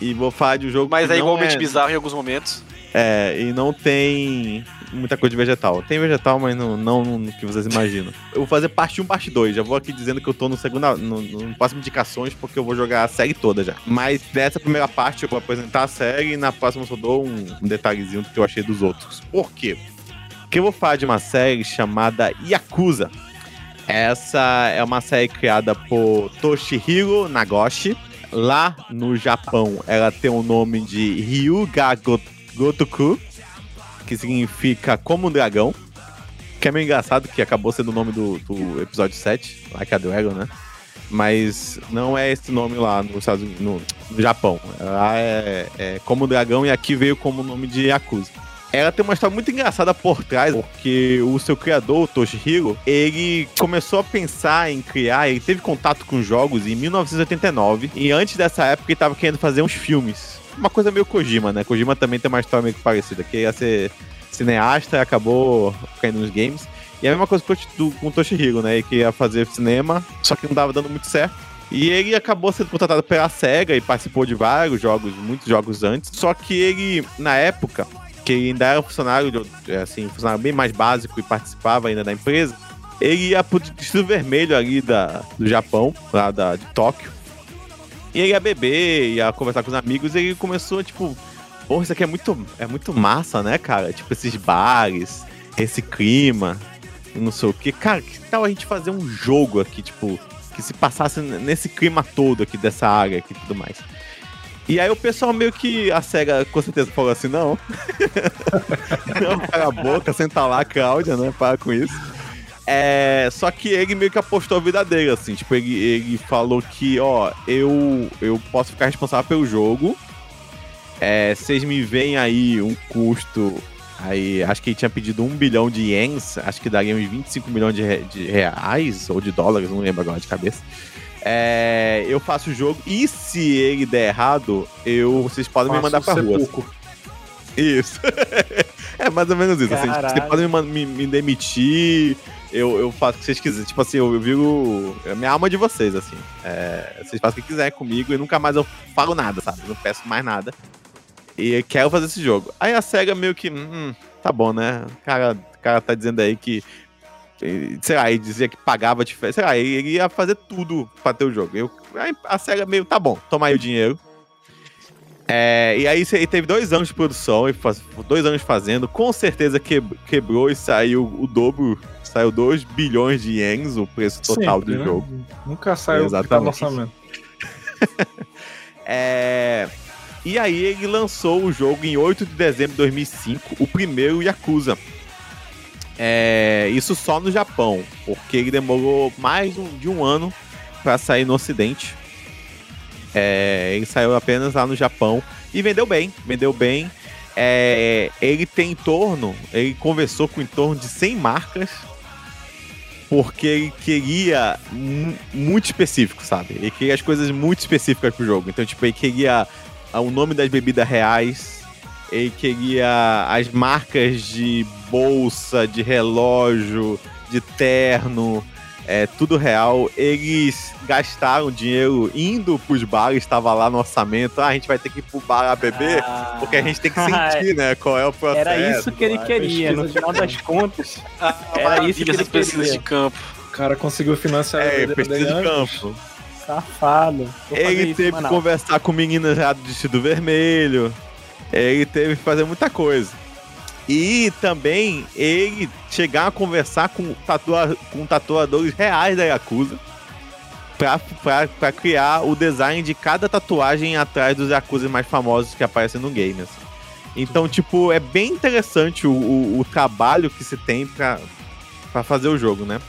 E vou falar de um jogo Mas que é igualmente é... bizarro em alguns momentos. É, e não tem muita coisa de vegetal. Tem vegetal, mas não, não no que vocês imaginam. Eu vou fazer parte 1, parte 2. Já vou aqui dizendo que eu tô no segunda, no, no próximo indicações, porque eu vou jogar a série toda já. Mas dessa primeira parte eu vou apresentar a série e na próxima eu só dou um, um detalhezinho do que eu achei dos outros. Por quê? Porque eu vou falar de uma série chamada Yakuza. Essa é uma série criada por Toshihiro Nagoshi. Lá no Japão, ela tem o nome de Ryuga Gotoku que significa como um dragão. Que é meio engraçado, que acabou sendo o nome do, do episódio 7, Like a Dragon, né? Mas não é esse nome lá no, no, no Japão. Lá é, é como dragão e aqui veio como nome de Yakuza. Ela tem uma história muito engraçada por trás, porque o seu criador, o Toshihiro, ele começou a pensar em criar, ele teve contato com jogos em 1989, e antes dessa época ele estava querendo fazer uns filmes uma coisa meio Kojima, né? Kojima também tem uma história meio parecida, que ia ser cineasta e acabou caindo nos games. E é a mesma coisa com o Toshihiro, né? Que ia fazer cinema, só que não tava dando muito certo. E ele acabou sendo contratado pela SEGA e participou de vários jogos, muitos jogos antes. Só que ele, na época, que ele ainda era um funcionário, assim, funcionário bem mais básico e participava ainda da empresa, ele ia pro Distrito Vermelho ali da, do Japão, lá da, de Tóquio. E ele ia beber, ia conversar com os amigos, e ele começou, tipo, porra, isso aqui é muito, é muito massa, né, cara? Tipo, esses bares, esse clima, não sei o que. Cara, que tal a gente fazer um jogo aqui, tipo, que se passasse nesse clima todo aqui dessa área aqui e tudo mais. E aí o pessoal meio que a SEGA com certeza falou assim, não. [laughs] não, para a boca, senta lá, Cláudia, né? Para com isso. É, só que ele meio que apostou a vida dele, assim. Tipo, ele, ele falou que, ó, eu, eu posso ficar responsável pelo jogo. É, vocês me veem aí um custo. Aí, acho que ele tinha pedido um bilhão de ienes, acho que daria uns 25 milhões de, de reais ou de dólares, não lembro agora de cabeça. É, eu faço o jogo e se ele der errado, eu, vocês podem me mandar pra rua. Assim. Isso. [laughs] é mais ou menos isso. Assim, vocês podem me, me, me demitir, eu, eu faço o que vocês quiserem. Tipo assim, eu, eu vivo a minha alma de vocês, assim. É, vocês fazem o que quiserem comigo e nunca mais eu falo nada, sabe? não peço mais nada. E quero fazer esse jogo. Aí a SEGA meio que, hum, tá bom, né? O cara, o cara tá dizendo aí que. Sei lá, ele dizia que pagava de Sei lá, ele ia fazer tudo pra ter o jogo. Eu, aí a SEGA meio, tá bom, toma aí o dinheiro. É, e aí ele teve dois anos de produção, dois anos fazendo, com certeza quebrou e saiu o dobro saiu 2 bilhões de ienes, o preço total Sempre, do né? jogo. Nunca saiu Exatamente. orçamento. [laughs] é... E aí ele lançou o jogo em 8 de dezembro de 2005, o primeiro Yakuza. É... Isso só no Japão, porque ele demorou mais de um ano para sair no ocidente. É... Ele saiu apenas lá no Japão e vendeu bem, vendeu bem. É, ele tem em torno, ele conversou com em torno de 100 marcas porque ele queria muito específico, sabe? Ele queria as coisas muito específicas pro jogo. Então, tipo, ele queria o nome das bebidas reais, ele queria as marcas de bolsa, de relógio, de terno, é tudo real. Eles gastaram dinheiro indo pros bares, estava lá no orçamento. Ah, a gente vai ter que ir pro bar a beber, ah, porque a gente tem que sentir, né, qual é o processo. Era isso que ele queria, no final das contas. Ah, era isso que ele queria. de campo. O cara conseguiu financiar é, a pesquisa de campo. Safado. Ele teve que conversar com meninas já do vestido vermelho. Ele teve que fazer muita coisa. E também ele chegar a conversar com, tatua com tatuadores reais da Yakuza para criar o design de cada tatuagem atrás dos Yakuza mais famosos que aparecem no game. Assim. Então, tipo, é bem interessante o, o, o trabalho que se tem para fazer o jogo, né?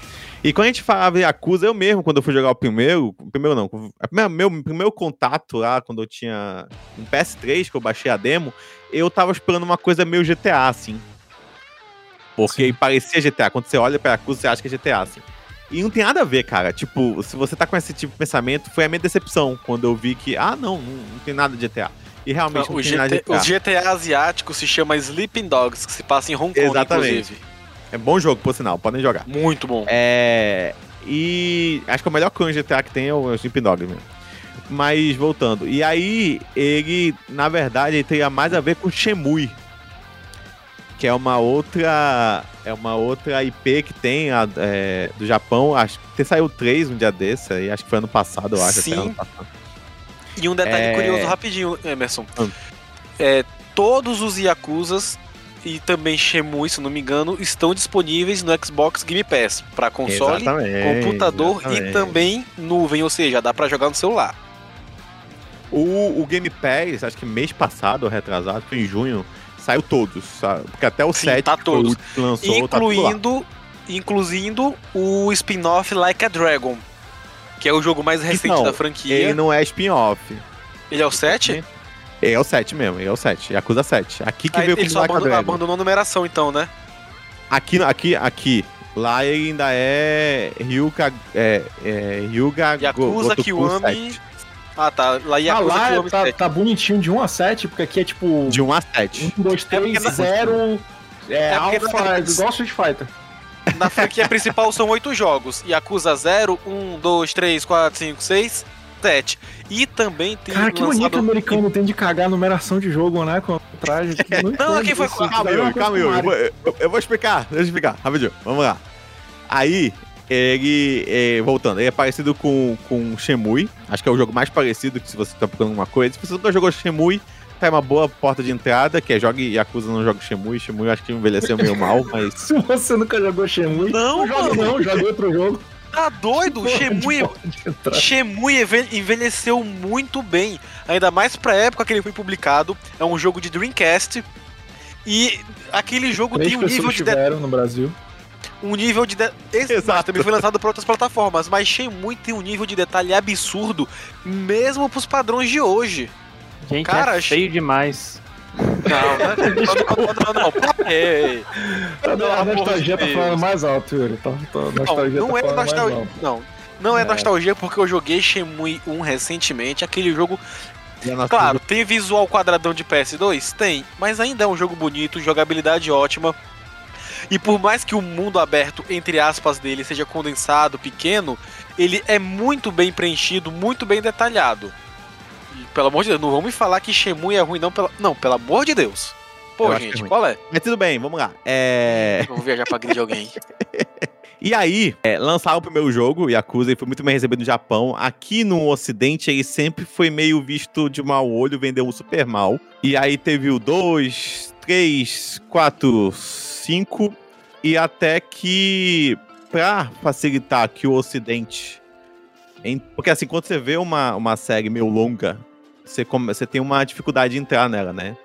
E quando a gente falava Yakuza, eu mesmo, quando eu fui jogar o primeiro, o primeiro não, o meu primeiro contato lá, quando eu tinha um PS3, que eu baixei a demo, eu tava esperando uma coisa meio GTA, assim. Porque Sim. parecia GTA. Quando você olha pra Yakuza, você acha que é GTA, assim. E não tem nada a ver, cara. Tipo, se você tá com esse tipo de pensamento, foi a minha decepção quando eu vi que, ah, não, não, não tem nada de GTA. E realmente não, não tem GT, nada de GTA. O GTA asiático se chama Sleeping Dogs, que se passa em Hong Kong, Exatamente. inclusive. É bom jogo, por sinal, podem jogar. Muito bom. É. E acho que o melhor clone GTA que tem é o Sleeping Dogs mesmo. Mas voltando. E aí, ele, na verdade, ele teria mais a ver com Shemui. que é uma outra é uma outra IP que tem a, é, do Japão. Acho que saiu três um dia desse aí, acho que foi ano passado, eu acho. Sim. E um detalhe é... curioso rapidinho, Emerson. Hum. É, todos os Yakuzas e também Shenmue, se não me engano, estão disponíveis no Xbox Game Pass para console, exatamente, computador exatamente. e também nuvem, ou seja, dá para jogar no celular. O, o Game Pass, acho que mês passado, retrasado, foi em junho, saiu todos, sabe? Porque até o Sim, 7 tá todos. lançou, incluindo, tá incluindo o spin-off Like a Dragon, que é o jogo mais recente não, da franquia. Ele não é spin-off. Ele é o 7? É o 7 mesmo, é o 7. Yakuza 7. Aqui que Aí, veio com só Like abandonou, abandonou a numeração então, né? Aqui, aqui, aqui. Lá ainda é Ryuga. É, é Ryuga Yakuza Kiwami. 7. Ah, tá. Lá Yakuza ah, lá tá, tá, bonitinho de 1 a 7, porque aqui é tipo. De 1 a 7. 1, 2, 3, 0. É, é Alpha, igual Street Fighter. Na franquia principal são 8 jogos. Yakuza 0, 1, 2, 3, 4, 5, 6, 7. E também tem. Cara, que lançado... americano tem de cagar a numeração de jogo, né? Com traje. [laughs] Não, não aqui foi. Calma, Yuri, calma, Yuri. Eu, eu, eu, vou explicar, deixa eu explicar, rapidinho. Vamos lá. Aí, ele, é, voltando, ele é parecido com, com Shemui. Acho que é o jogo mais parecido que se você tá procurando uma coisa. Se você nunca jogou Shemui, tá uma boa porta de entrada, que é jogue Yakuza não joga Shemui. Shemui acho que envelheceu meio mal, mas. [laughs] se você nunca jogou Shemui, não, não joga não, joga outro jogo. Tá doido? [laughs] Shemui, Shemui envelheceu muito bem. Ainda mais pra época que ele foi publicado. É um jogo de Dreamcast. E aquele jogo Três tem um nível de. De... no Brasil um nível de. de... Exato. Também foi lançado para outras plataformas, mas Shenmue tem um nível de detalhe absurdo, mesmo pros padrões de hoje. Gente, Cara, é feio demais. Não, não, não, não, é, a nostalgia tá falando mais alto, Yuri. Tá, tá, nostalgia não, não tá é nostalgia. Não, não é, é, nostalgia porque eu joguei Shenmue 1 recentemente. Aquele jogo. Claro, tem visual quadradão de PS2? Tem, mas ainda é um jogo bonito, jogabilidade ótima. E por mais que o mundo aberto, entre aspas, dele seja condensado, pequeno, ele é muito bem preenchido, muito bem detalhado. E, pelo amor de Deus, não vamos me falar que Shemui é ruim, não. Pela... Não, pelo amor de Deus. Pô, Eu gente, é qual é? Mas tudo bem, vamos lá. É. Vamos viajar pra grid de alguém. [laughs] E aí, é, lançaram o primeiro jogo, Yakuza, e foi muito bem recebido no Japão. Aqui no Ocidente, ele sempre foi meio visto de mau olho, vendeu super mal. E aí teve o 2, 3, 4, 5 e até que para facilitar que o Ocidente. Em, porque assim, quando você vê uma, uma série meio longa, você, come, você tem uma dificuldade de entrar nela, né?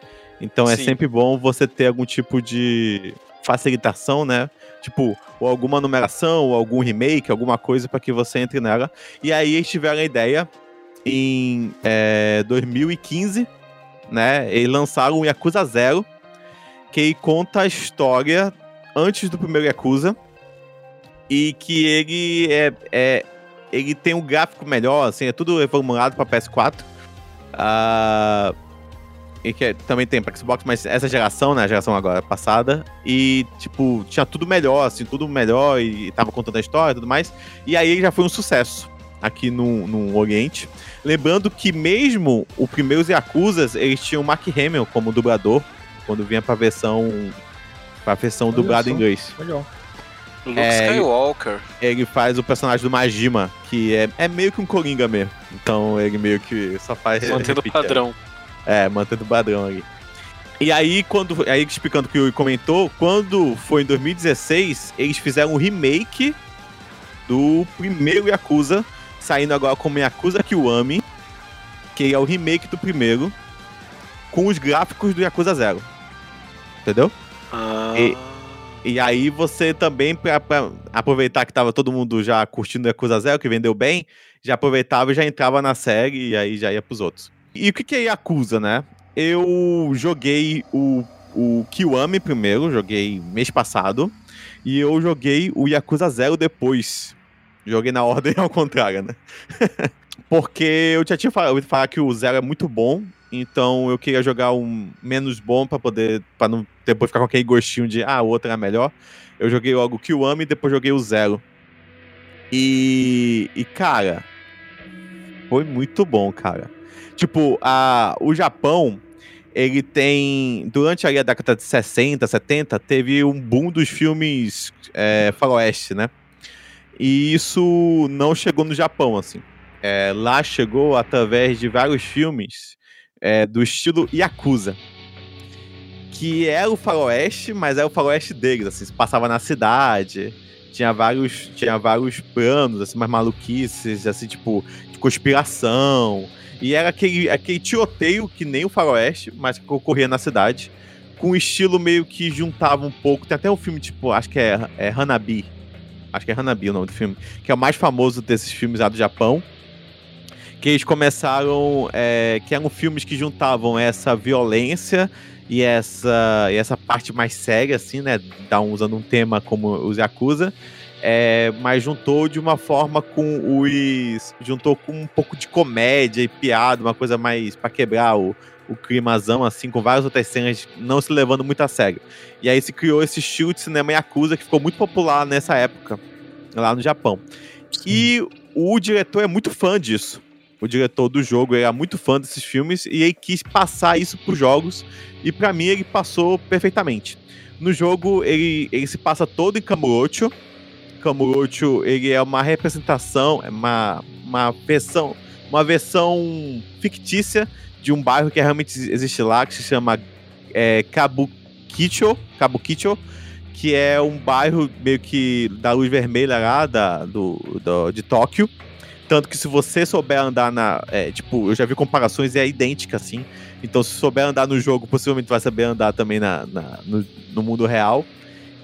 Então é Sim. é sempre bom você ter algum tipo de facilitação, né? Tipo, ou alguma numeração, ou algum remake, alguma coisa para que você entre nela. E aí eles tiveram a ideia em é, 2015, né? E lançaram o Yakuza Zero, que conta a história antes do primeiro Yakuza. E que ele é, é ele tem um gráfico melhor, assim, é tudo reformulado para PS4. Uh, e que é, também tem para Xbox, mas essa geração, né, a geração agora passada, e tipo, tinha tudo melhor, assim, tudo melhor e tava contando a história e tudo mais. E aí já foi um sucesso aqui no, no Oriente. Lembrando que mesmo os primeiros Yakuzas, eles tinham o Mark Hamill como dublador, quando vinha pra versão a versão Olha dublada em inglês. Legal. Luke é, Skywalker. Ele faz o personagem do Majima, que é, é meio que um Coringa mesmo. Então ele meio que só faz. Mantendo o padrão. É, mantendo o padrão ali. E aí, quando. Aí explicando o que o Yuri comentou, quando foi em 2016, eles fizeram um remake do primeiro Yakuza, saindo agora como Yakuza Kiwami, que é o remake do primeiro, com os gráficos do Yakuza Zero. Entendeu? Ah. E, e aí você também, pra, pra, aproveitar que tava todo mundo já curtindo Yakuza Zero, que vendeu bem, já aproveitava e já entrava na série e aí já ia pros outros. E o que, que é Yakuza, né? Eu joguei o, o Kiwami primeiro, joguei mês passado, e eu joguei o Yakuza Zero depois. Joguei na [laughs] ordem ao contrário, né? [laughs] Porque eu já tinha ouvido falar que o Zero é muito bom, então eu queria jogar um menos bom para poder. para não depois ficar com aquele gostinho de ah, o outro era melhor. Eu joguei logo o Kiwami e depois joguei o Zero. E. E, cara. Foi muito bom, cara. Tipo, a, o Japão. ele tem. Durante a década de 60, 70, teve um boom dos filmes é, faroeste, né? E isso não chegou no Japão, assim. É, lá chegou através de vários filmes é, do estilo Yakuza. Que era o faroeste, mas era o faroeste deles, assim. Se passava na cidade, tinha vários, tinha vários planos, assim, mais maluquices, assim, tipo, de conspiração. E era aquele, aquele tiroteio que nem o faroeste, mas que ocorria na cidade. Com um estilo meio que juntava um pouco. Tem até um filme, tipo, acho que é, é Hanabi. Acho que é Hanabi o nome do filme. Que é o mais famoso desses filmes lá do Japão. Que eles começaram. É, que eram filmes que juntavam essa violência e essa, e essa parte mais séria, assim, né? Da, usando um tema como os Yakuza é, mas juntou de uma forma com os. juntou com um pouco de comédia e piada, uma coisa mais para quebrar o, o climazão, assim, com várias outras cenas não se levando muito a sério. E aí se criou esse estilo de cinema Yakuza que ficou muito popular nessa época, lá no Japão. Sim. E o diretor é muito fã disso. O diretor do jogo era muito fã desses filmes e ele quis passar isso para os jogos. E para mim ele passou perfeitamente. No jogo ele, ele se passa todo em Kamurocho, Kamurocho, ele é uma representação, é uma, uma versão, uma versão fictícia de um bairro que realmente existe lá, que se chama é, Kabukicho, Kabukicho, que é um bairro meio que da luz vermelha lá da, do, do, de Tóquio. Tanto que se você souber andar na. É, tipo, eu já vi comparações e é idêntica, assim. Então, se souber andar no jogo, possivelmente vai saber andar também na, na no, no mundo real.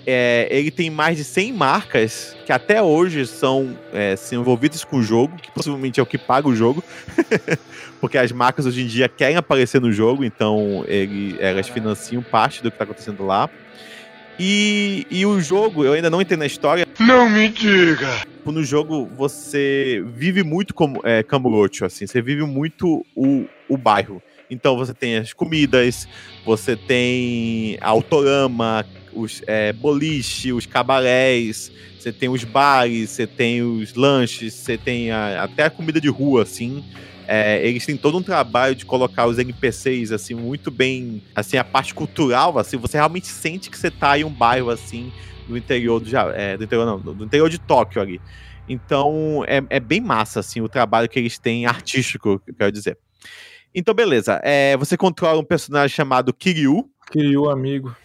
É, ele tem mais de 100 marcas que até hoje são, é, envolvidas com o jogo, que possivelmente é o que paga o jogo, [laughs] porque as marcas hoje em dia querem aparecer no jogo, então ele, elas financiam parte do que está acontecendo lá. E, e o jogo, eu ainda não entendo a história. Não me diga! No jogo, você vive muito como é, Kamurocho, assim, você vive muito o, o bairro. Então você tem as comidas, você tem a autorama, os é, boliche, os cabarés, você tem os bares, você tem os lanches, você tem a, até a comida de rua, assim. É, eles têm todo um trabalho de colocar os NPCs, assim, muito bem, assim, a parte cultural, assim, você realmente sente que você tá em um bairro, assim, do interior do, é, do interior não, do interior de Tóquio ali. Então, é, é bem massa, assim, o trabalho que eles têm artístico, quero dizer. Então, beleza. É, você controla um personagem chamado Kiryu. Kiryu, amigo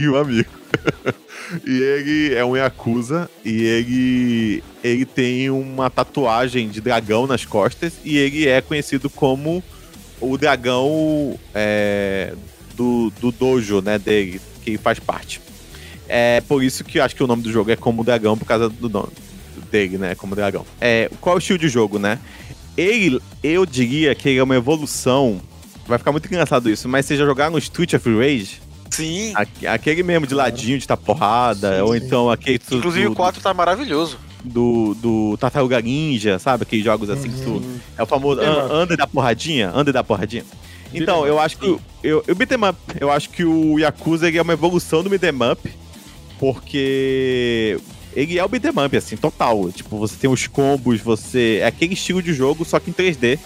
um amigo. [laughs] e ele é um Yakuza e ele, ele tem uma tatuagem de dragão nas costas e ele é conhecido como o dragão é, do, do dojo, né, dele, que faz parte. É por isso que eu acho que o nome do jogo é como dragão, por causa do nome dele, né, como dragão. É, qual é o estilo de jogo, né? Ele, eu diria que ele é uma evolução, vai ficar muito engraçado isso, mas você já jogaram no Street of Rage? Sim. aquele mesmo de ladinho, de tá porrada, sim, ou sim. então aquele. Inclusive do, o 4 tá maravilhoso. Do, do Tartaruga Ninja, sabe? Aqueles jogos assim uhum. que tu. Uhum. É o famoso é, anda da porradinha, anda da porradinha. Então, eu acho que. O, eu, eu beat'em up, eu acho que o Yakuza é uma evolução do beat'em up, porque ele é o beat'em up, assim, total. Tipo, você tem os combos, você. É aquele estilo de jogo, só que em 3D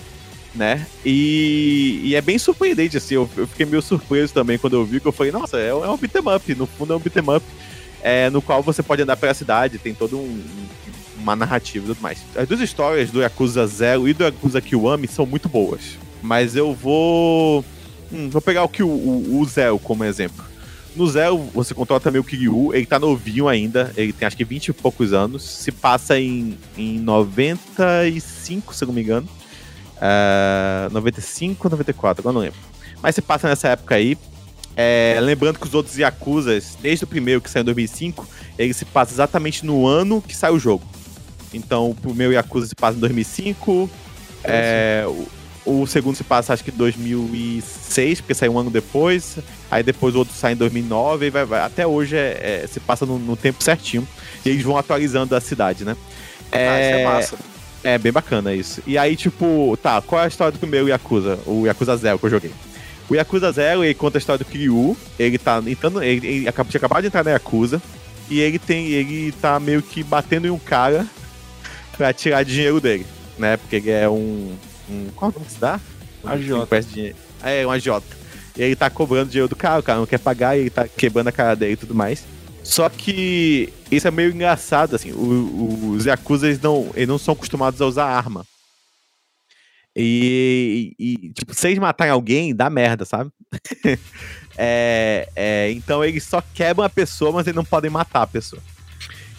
né? E, e, é bem surpreendente, assim, eu, eu, fiquei meio surpreso também quando eu vi, que eu falei, nossa, é, é um beat'em up, no fundo é um beat'em up, é, no qual você pode andar pela cidade, tem todo um, uma narrativa e tudo mais. As duas histórias do Yakuza Zero e do Yakuza Kiwami são muito boas, mas eu vou... Hum, vou pegar o, o, o, o Zero como exemplo. No Zero, você controla também o Kiryu, ele tá novinho ainda, ele tem acho que 20 e poucos anos, se passa em, em 95, se não me engano. Uh, 95 ou 94, agora não lembro. Mas se passa nessa época aí. É, lembrando que os outros Yakuzas, desde o primeiro que saiu em 2005, ele se passa exatamente no ano que sai o jogo. Então, o primeiro Yakuza se passa em 2005. É, o, o, segundo se passa, acho que em 2006, porque saiu um ano depois. Aí depois o outro sai em 2009. E vai, vai. Até hoje é, é, se passa no, no, tempo certinho. E eles vão atualizando a cidade, né? É, ah, isso é massa. É, bem bacana isso. E aí, tipo, tá, qual é a história do primeiro Yakuza? O Yakuza Zero que eu joguei. O Yakuza Zero, ele conta a história do Kiryu. Ele tá entrando. Ele, ele acabou, tinha acabado de entrar na Yakuza. E ele tem. Ele tá meio que batendo em um cara pra tirar dinheiro dele. Né? Porque ele é um. um qual é nome que se dá? Agiota. É, um agiota. E ele tá cobrando dinheiro do cara, o cara não quer pagar, e ele tá quebrando a cara dele e tudo mais. Só que isso é meio engraçado, assim, o, os Yakuza, eles não, eles não são acostumados a usar arma. E, e, tipo, se eles matarem alguém, dá merda, sabe? [laughs] é, é, então eles só quebram a pessoa, mas eles não podem matar a pessoa.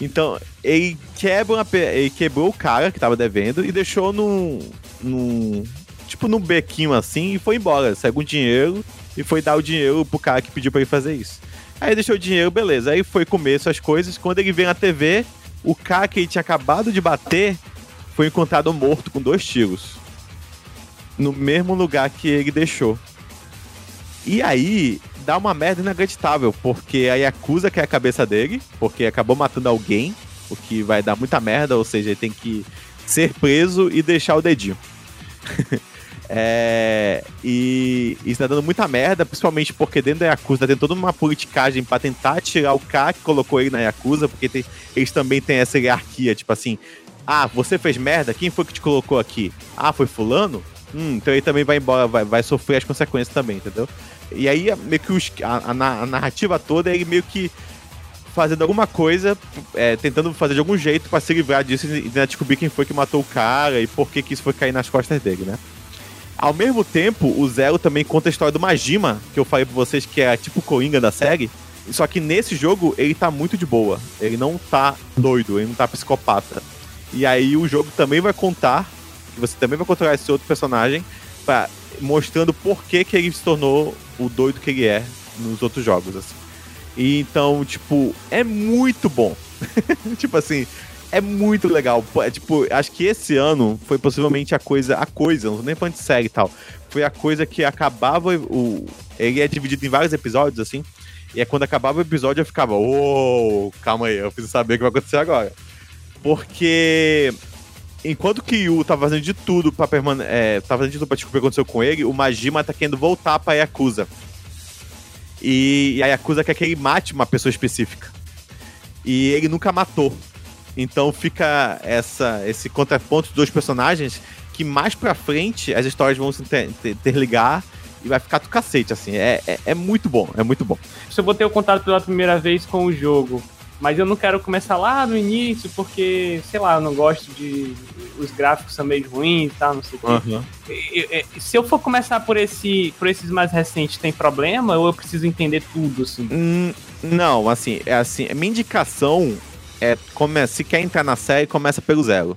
Então, ele, quebra ele quebrou o cara que tava devendo e deixou num, num. Tipo, num bequinho assim e foi embora. Saiu com dinheiro e foi dar o dinheiro pro cara que pediu pra ele fazer isso. Aí deixou o dinheiro, beleza. Aí foi comer suas coisas. Quando ele vê na TV, o cara que ele tinha acabado de bater foi encontrado morto com dois tiros. No mesmo lugar que ele deixou. E aí, dá uma merda inacreditável, porque a Yakuza quer a cabeça dele, porque acabou matando alguém, o que vai dar muita merda, ou seja, ele tem que ser preso e deixar o dedinho. [laughs] é, e isso tá dando muita merda, principalmente porque dentro da Yakuza tem toda uma politicagem pra tentar tirar o cara que colocou ele na Yakuza, porque tem, eles também têm essa hierarquia, tipo assim, ah, você fez merda, quem foi que te colocou aqui? Ah, foi fulano? Hum, então ele também vai embora, vai, vai sofrer as consequências também, entendeu? E aí, meio que os, a, a, narrativa toda é ele meio que fazendo alguma coisa, é, tentando fazer de algum jeito para se livrar disso e né, descobrir quem foi que matou o cara e por que, que isso foi cair nas costas dele, né? Ao mesmo tempo, o Zero também conta a história do Majima, que eu falei pra vocês que é tipo Coringa da série. Só que nesse jogo ele tá muito de boa. Ele não tá doido, ele não tá psicopata. E aí o jogo também vai contar, você também vai controlar esse outro personagem, pra, mostrando por que, que ele se tornou o doido que ele é nos outros jogos, assim. E então, tipo, é muito bom. [laughs] tipo assim, é muito legal. É, tipo, acho que esse ano foi possivelmente a coisa, a coisa, não nem falando de série e tal. Foi a coisa que acabava o. Ele é dividido em vários episódios, assim. E é quando acabava o episódio eu ficava, ô, oh, calma aí, eu preciso saber o que vai acontecer agora. Porque enquanto que Yu tá fazendo de tudo pra permanecer. É, tá fazendo de tudo pra descobrir o que aconteceu com ele, o Majima tá querendo voltar pra Yakuza. E, e a Yakuza quer que ele mate uma pessoa específica. E ele nunca matou. Então fica essa, esse contraponto dos dois personagens que mais pra frente as histórias vão se interligar e vai ficar do cacete, assim. É, é, é, muito bom, é muito bom. Se eu vou ter o contato pela primeira vez com o jogo, mas eu não quero começar lá no início, porque, sei lá, eu não gosto de. Os gráficos são meio ruins e tal, não sei o uhum. quê. Se eu for começar por, esse, por esses mais recentes, tem problema? Ou eu preciso entender tudo, assim? Hum, não, assim, é assim. Minha indicação é. Come, se quer entrar na série, começa pelo zero.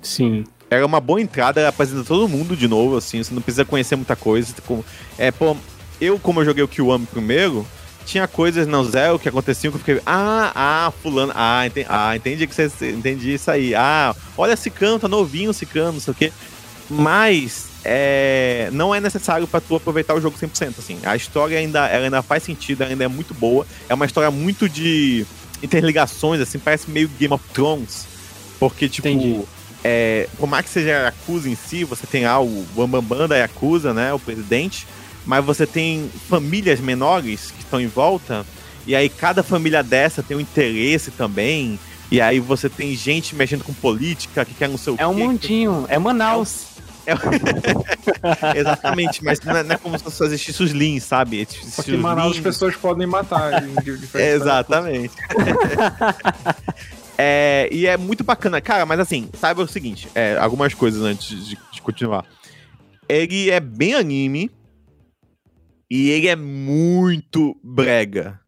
Sim. Era uma boa entrada, ela apresenta todo mundo de novo, assim, você não precisa conhecer muita coisa. É, pô, eu, como eu joguei o Kiwami primeiro, tinha coisas no Zero que aconteciam que eu fiquei, ah, ah, fulano, ah, entendi, ah, entendi que você entendi isso aí. Ah, olha esse cano, tá novinho esse cano, não sei o quê. Mas é, não é necessário para tu aproveitar o jogo 100%, assim. A história ainda, ela ainda faz sentido, ela ainda é muito boa. É uma história muito de interligações, assim, parece meio Game of Thrones. Porque, tipo, Entendi. é, por mais que seja a Yakuza em si, você tem lá o Bambambam da Yakuza, né, o presidente, mas você tem famílias menores que estão em volta, e aí cada família dessa tem um interesse também. E aí você tem gente mexendo com política que quer não sei o É um mundinho, é Manaus. É, é... [laughs] Exatamente, mas não é, não é, como se fosse existisse os Lins, sabe? Porque em Manaus as pessoas podem matar. Exatamente. [laughs] é, e é muito bacana. Cara, mas assim, saiba o seguinte: é, algumas coisas antes de, de continuar. Ele é bem anime, e ele é muito brega.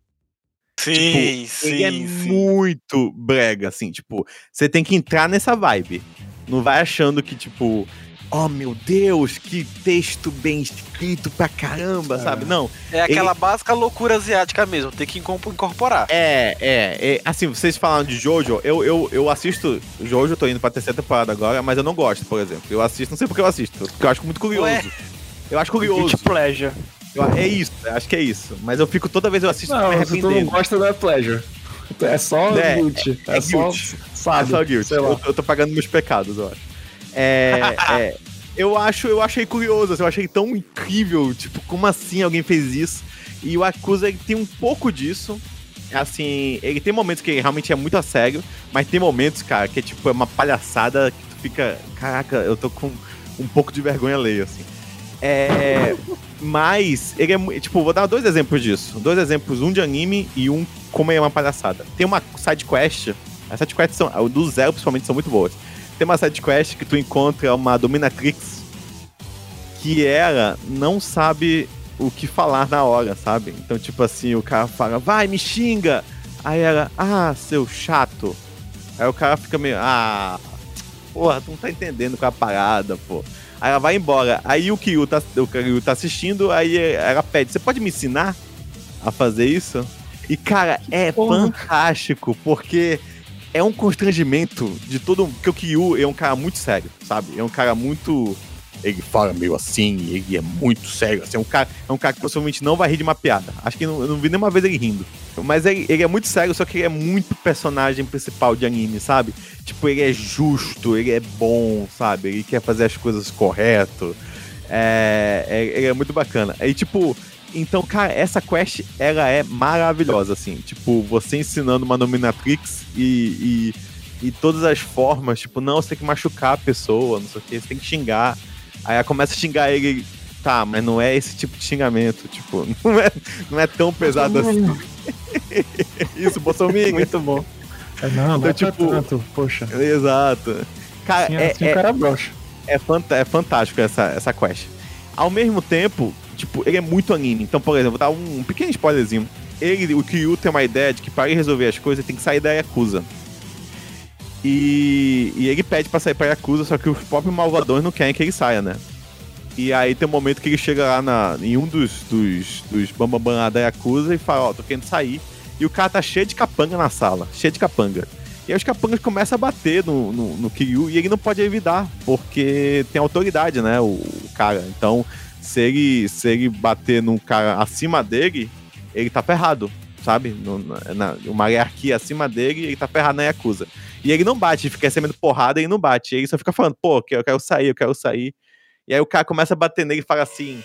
Sim, tipo, sim. Ele é sim. muito brega, assim, tipo, você tem que entrar nessa vibe. Não vai achando que, tipo, oh meu Deus, que texto bem escrito pra caramba, é. sabe? Não. É aquela ele... básica loucura asiática mesmo, tem que incorporar. É, é, é, Assim, vocês falaram de Jojo, eu, eu, eu assisto Jojo, tô indo pra terceira temporada agora, mas eu não gosto, por exemplo. Eu assisto, não sei porque eu assisto, porque eu acho muito curioso. Ué? Eu acho curioso. Guilty pleasure. Eu, é isso, acho que é isso. Mas eu fico toda vez eu assisto não, me se tu não gosta da Pleasure. É só é, guilt. É, é, é só, guilt. Sabe, é só guilt. Eu, eu, tô pagando meus pecados, eu acho. É, [laughs] é, eu acho, eu achei curioso, assim, eu achei tão incrível, tipo, como assim alguém fez isso? E o Acusa tem um pouco disso. Assim, ele tem momentos que realmente é muito a sério, mas tem momentos, cara, que é tipo é uma palhaçada que tu fica, caraca, eu tô com um pouco de vergonha alheia, assim. É, [laughs] Mas ele é. Tipo, vou dar dois exemplos disso. Dois exemplos, um de anime e um como é uma palhaçada. Tem uma side quest. As side quests são. Do zero, principalmente, são muito boas. Tem uma side quest que tu encontra uma Dominatrix que ela não sabe o que falar na hora, sabe? Então, tipo assim, o cara fala, vai, me xinga! Aí ela, ah, seu chato. Aí o cara fica meio, ah, porra, tu não tá entendendo com a parada, pô. Aí ela vai embora. Aí o Kyu tá, o Kyu tá assistindo, aí ela pede, você pode me ensinar a fazer isso? E, cara, é porra. fantástico, porque é um constrangimento de todo. Porque o Kyu é um cara muito sério, sabe? É um cara muito ele fala meio assim, ele é muito sério. Assim, é, um cara, é um cara que possivelmente não vai rir de uma piada. Acho que não, eu não vi nenhuma vez ele rindo. Mas ele, ele, é muito sério, só que ele é muito personagem principal de anime, sabe? Tipo, ele é justo, ele é bom, sabe? Ele quer fazer as coisas correto. É, é, ele é muito bacana. E tipo, então, cara, essa quest, ela é maravilhosa, assim. Tipo, você ensinando uma Dominatrix e, e, e todas as formas, tipo, não, você tem que machucar a pessoa, não sei o que, você tem que xingar. Aí ela começa a xingar ele. Tá, mas não é esse tipo de xingamento. Tipo, [laughs] não é, não é tão pesado assim. [laughs] Isso, Bolsonaro. Muito bom. É, não, então, é tipo, tanto, poxa. Exato. Cara, assim, é, assim, é, cara broxa. É, fant é fantástico essa, essa quest. Ao mesmo tempo, tipo, ele é muito anime. Então, por exemplo, vou dar um, pequeno spoilerzinho. Ele, o Kiryu tem uma ideia de que para ele resolver as coisas, ele tem que sair da Yakuza. E, e ele pede pra sair pra Yakuza, só que os próprios malvadões não querem que ele saia, né? E aí tem um momento que ele chega lá na, em um dos, dos, dos bambambam da Yakuza e fala, ó, oh, tô querendo sair. E o cara tá cheio de capanga na sala, cheio de capanga. E aí os capangas começam a bater no, no, no Kiryu e ele não pode evitar, porque tem autoridade, né, o, o, cara. Então, se ele, se ele bater num cara acima dele, ele tá ferrado, sabe? No, na, uma hierarquia acima dele, ele tá ferrado na Yakuza. E ele não bate, fica recebendo porrada e não bate. Ele só fica falando, pô, eu quero sair, eu quero sair. E aí o cara começa a bater nele e fala assim: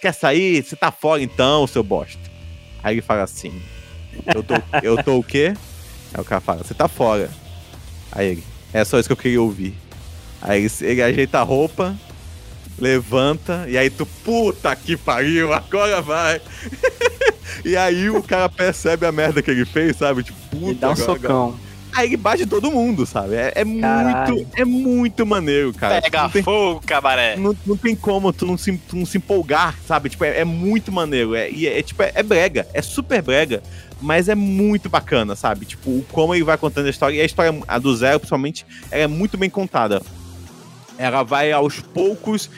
Quer sair? Você tá fora então, seu bosta. Aí ele fala assim: Eu tô, eu tô o quê? Aí o cara fala: Você tá fora. Aí ele: É só isso que eu queria ouvir. Aí ele, ele ajeita a roupa, levanta, e aí tu, puta que pariu, agora vai. [laughs] e aí o cara percebe a merda que ele fez, sabe? Tipo, puta. E dá um agora, socão. Agora. Aí ele bate todo mundo, sabe? É, é muito, é muito maneiro, cara. Pega tem, fogo, cabaré. Não, não tem como tu não se, tu não se empolgar, sabe? Tipo, é, é muito maneiro. É, é, é tipo, é, é, brega, é super brega, mas é muito bacana, sabe? Tipo, como ele vai contando a história. E a história, a do Zero, principalmente, ela é muito bem contada. Ela vai aos poucos,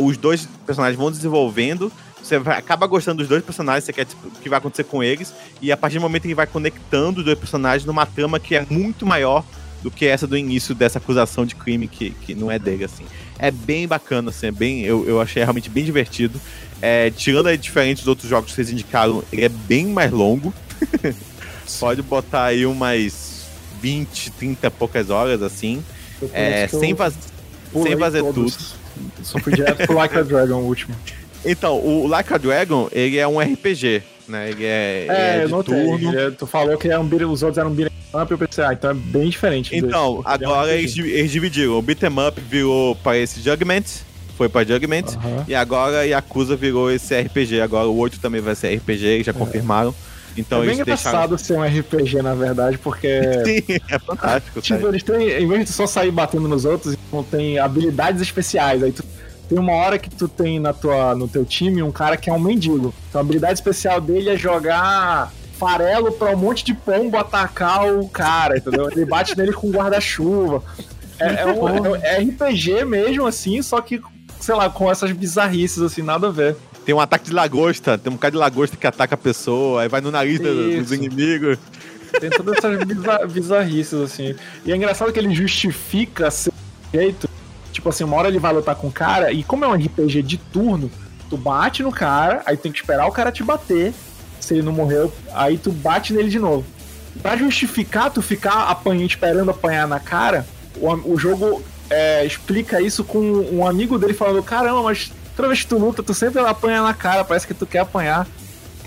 os dois personagens vão desenvolvendo você vai, acaba gostando dos dois personagens, você quer tipo, o que vai acontecer com eles, e a partir do momento que vai conectando os dois personagens numa trama que é muito maior do que essa do início dessa acusação de crime que, que não é dele, assim. É bem bacana, assim, é bem, eu, eu achei realmente bem divertido. É, tirando aí diferente dos outros jogos que vocês indicaram, ele é bem mais longo. [laughs] Pode botar aí umas 20, 30 poucas horas, assim. É, sem, vaz... sem fazer tudo. Só fui direto pro Like a Dragon, o último. Então, o Like a Dragon, ele é um RPG, né? Ele é, é, é de turno. É, tu falou que é um, os outros eram um beat'em up, eu pensei, ah, então é bem diferente. Então, agora é eles, eles, dividiram. O beat'em up virou para esse Judgment, foi para Judgment, e agora Yakuza virou esse RPG. Agora o 8 também vai ser RPG, já é. Então é bem engraçado ser um RPG, na verdade, porque. [laughs] Sim, é fantástico. Tipo, eles têm, em vez de só sair batendo nos outros, não tem habilidades especiais. Aí tu tem uma hora que tu tem na tua, no teu time um cara que é um mendigo. Então a habilidade especial dele é jogar farelo pra um monte de pombo atacar o cara, entendeu? Ele bate nele com guarda-chuva. É, é, um, é, RPG mesmo, assim, só que, sei lá, com essas bizarrices, assim, nada a ver. Tem um ataque de lagosta, tem um cara de lagosta que ataca a pessoa, aí vai no nariz Isso. dos inimigos. Tem todas essas bizarrices, assim. E é engraçado que ele justifica seu jeito Tipo assim, uma hora ele vai lutar com o cara, e como é um RPG de turno, tu bate no cara, aí tem que esperar o cara te bater. Se ele não morreu, aí tu bate nele de novo. Pra justificar tu ficar apanhando, esperando apanhar na cara, o, o jogo é, explica isso com um amigo dele falando: Caramba, mas toda vez que tu luta, tu sempre apanha na cara, parece que tu quer apanhar.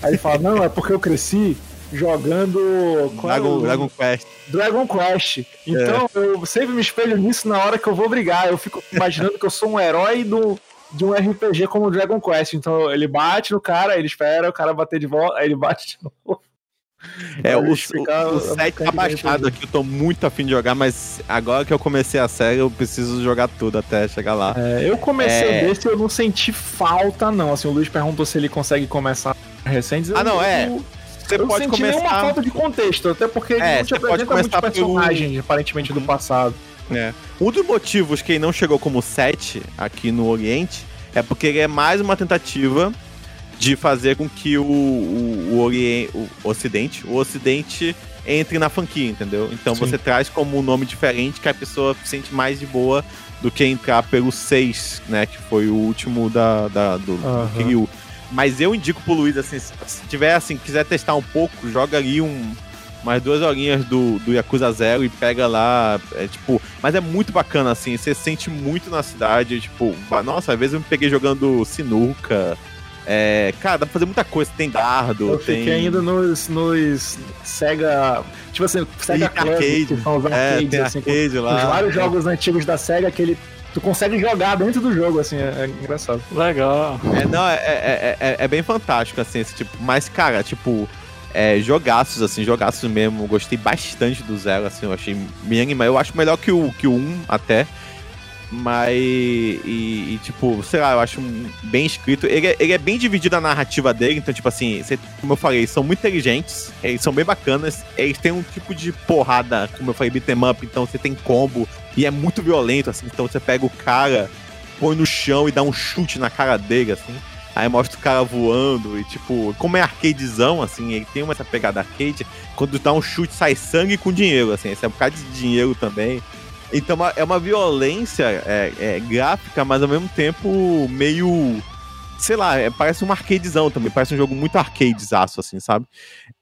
Aí ele fala: Não, é porque eu cresci jogando. É Dragon, é Dragon Quest. Dragon Quest. Então é. eu sempre me espelho nisso na hora que eu vou brigar. Eu fico imaginando que eu sou um herói do, de um RPG como Dragon Quest. Então ele bate no cara, ele espera o cara bater de volta, aí ele bate de novo. [laughs] É, o, ficar, o, o set tá baixado aqui, eu tô muito afim de jogar, mas agora que eu comecei a série, eu preciso jogar tudo até chegar lá. É, eu comecei é... desse e eu não senti falta, não. Assim, o Luiz perguntou se ele consegue começar recentes. Ah, não, é. Você eu pode senti começar... nenhuma falta de contexto, até porque é, não te apresenta muitos personagens, pelo... aparentemente, do passado. É. Um dos motivos que ele não chegou como set aqui no Oriente é porque ele é mais uma tentativa de fazer com que o, o, o, Oriente, o Ocidente, o Ocidente entre na franquia, entendeu? Então Sim. você traz como um nome diferente que a pessoa sente mais de boa do que entrar pelo 6, né? Que foi o último da, da do, uhum. do Kiryu. Mas eu indico pro Luiz, assim, se tiver assim, quiser testar um pouco, joga ali um, umas duas horinhas do, do Yakuza Zero e pega lá, é, tipo, mas é muito bacana, assim, você sente muito na cidade, tipo, nossa, às vezes eu me peguei jogando sinuca, é, cara, dá pra fazer muita coisa, tem dardo, eu tem... fiquei ainda nos, nos Sega, tipo assim, Sega Club, arcade, que são os arcades, é, assim, arcade com, lá, com vários é. jogos antigos da Sega que ele tu consegue jogar dentro do jogo, assim, é, é engraçado. Legal. É, não, é, é, é, é, bem fantástico, assim, esse tipo, mas, cara, tipo, é, jogaços, assim, jogaços mesmo. Gostei bastante do Zero, assim, eu achei bem animado. Eu acho melhor que o, que o 1 até. Mas, e, e, tipo, sei lá, eu acho bem escrito. Ele é, ele é bem dividido a narrativa dele, então, tipo assim, você, como eu falei, são muito inteligentes, eles são bem bacanas, eles têm um tipo de porrada, como eu falei, beat'em up, então você tem combo, e é muito violento, assim, então você pega o cara, põe no chão e dá um chute na cara dele, assim. Aí mostra o cara voando e, tipo, como é arcadezão, assim, ele tem uma essa pegada arcade, quando dá um chute sai sangue com dinheiro, assim, esse é um bocado de dinheiro também. Então é uma violência é, é, gráfica, mas ao mesmo tempo meio. Sei lá, é, parece um arcadezão também, parece um jogo muito arcadezaço, assim, sabe?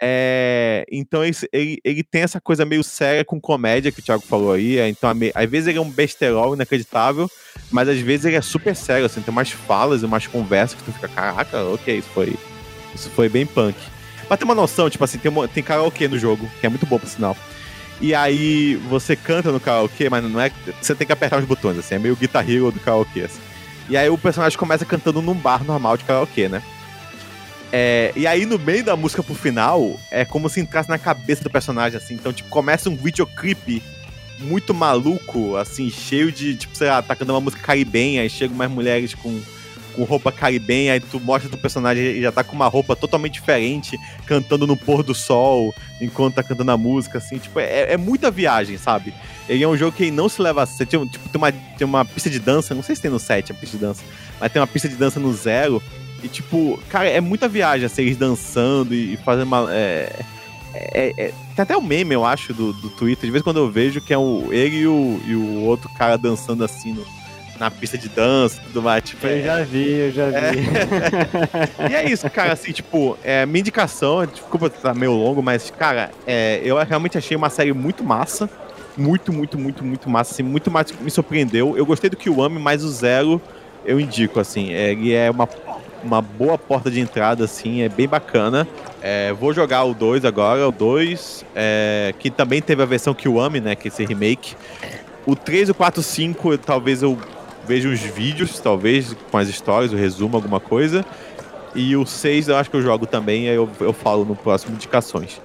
É, então ele, ele, ele, tem essa coisa meio séria com comédia que o Thiago falou aí. É, então, às vezes ele é um besterol inacreditável, mas às vezes ele é super sério, assim, tem umas falas e umas conversas que tu fica, caraca, ok, isso foi. Isso foi bem punk. Pra ter uma noção, tipo assim, tem, uma, tem karaokê no jogo, que é muito bom, por sinal. E aí você canta no karaokê, mas não é. Você tem que apertar os botões, assim, é meio Guitar do karaokê. Assim. E aí o personagem começa cantando num bar normal de karaokê, né? É, e aí, no meio da música pro final, é como se entrasse na cabeça do personagem, assim. Então, tipo, começa um videoclipe muito maluco, assim, cheio de, tipo, sei lá, tá cantando uma música caribenha, aí chegam mais mulheres com com roupa caribenha, aí tu mostra do personagem e já tá com uma roupa totalmente diferente, cantando no pôr do sol, enquanto tá cantando a música, assim, tipo, é, é muita viagem, sabe? Ele é um jogo que não se leva a sério, tipo, tem uma, tem uma pista de dança, não sei se tem no 7 a pista de dança, mas tem uma pista de dança no zero, e tipo, cara, é muita viagem, assim, eles dançando e, e fazendo uma... É, é, é, tem até o um meme, eu acho, do, do Twitter, de vez em quando eu vejo, que é o, ele e o, e o outro cara dançando assim no, na pista de dança e tudo mais. Tipo, eu é, já vi, eu já é. vi. [laughs] e é isso, cara, assim, tipo, é, minha indicação, desculpa tá meio longo, mas, cara, é, eu realmente achei uma série muito massa. Muito, muito, muito, muito massa, assim, muito mais me surpreendeu. Eu gostei do que o Ame, mas o Zero eu indico, assim, é, ele é uma, uma boa porta de entrada, assim, é bem bacana. É, vou jogar o 2 agora, o 2, é, que também teve a versão que o Ame, né, que é esse remake. O 3, o 4, o 5, talvez eu vejo os vídeos, talvez, com as histórias, o resumo, alguma coisa. E o 6 eu acho que eu jogo também, aí eu, eu falo no próximo Indicações.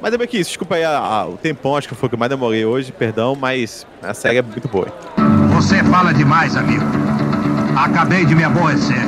Mas é bem que isso, desculpa aí a, a, o tempão, acho que foi o que mais demorei hoje, perdão, mas a série é muito boa. Você fala demais, amigo. Acabei de me aborrecer.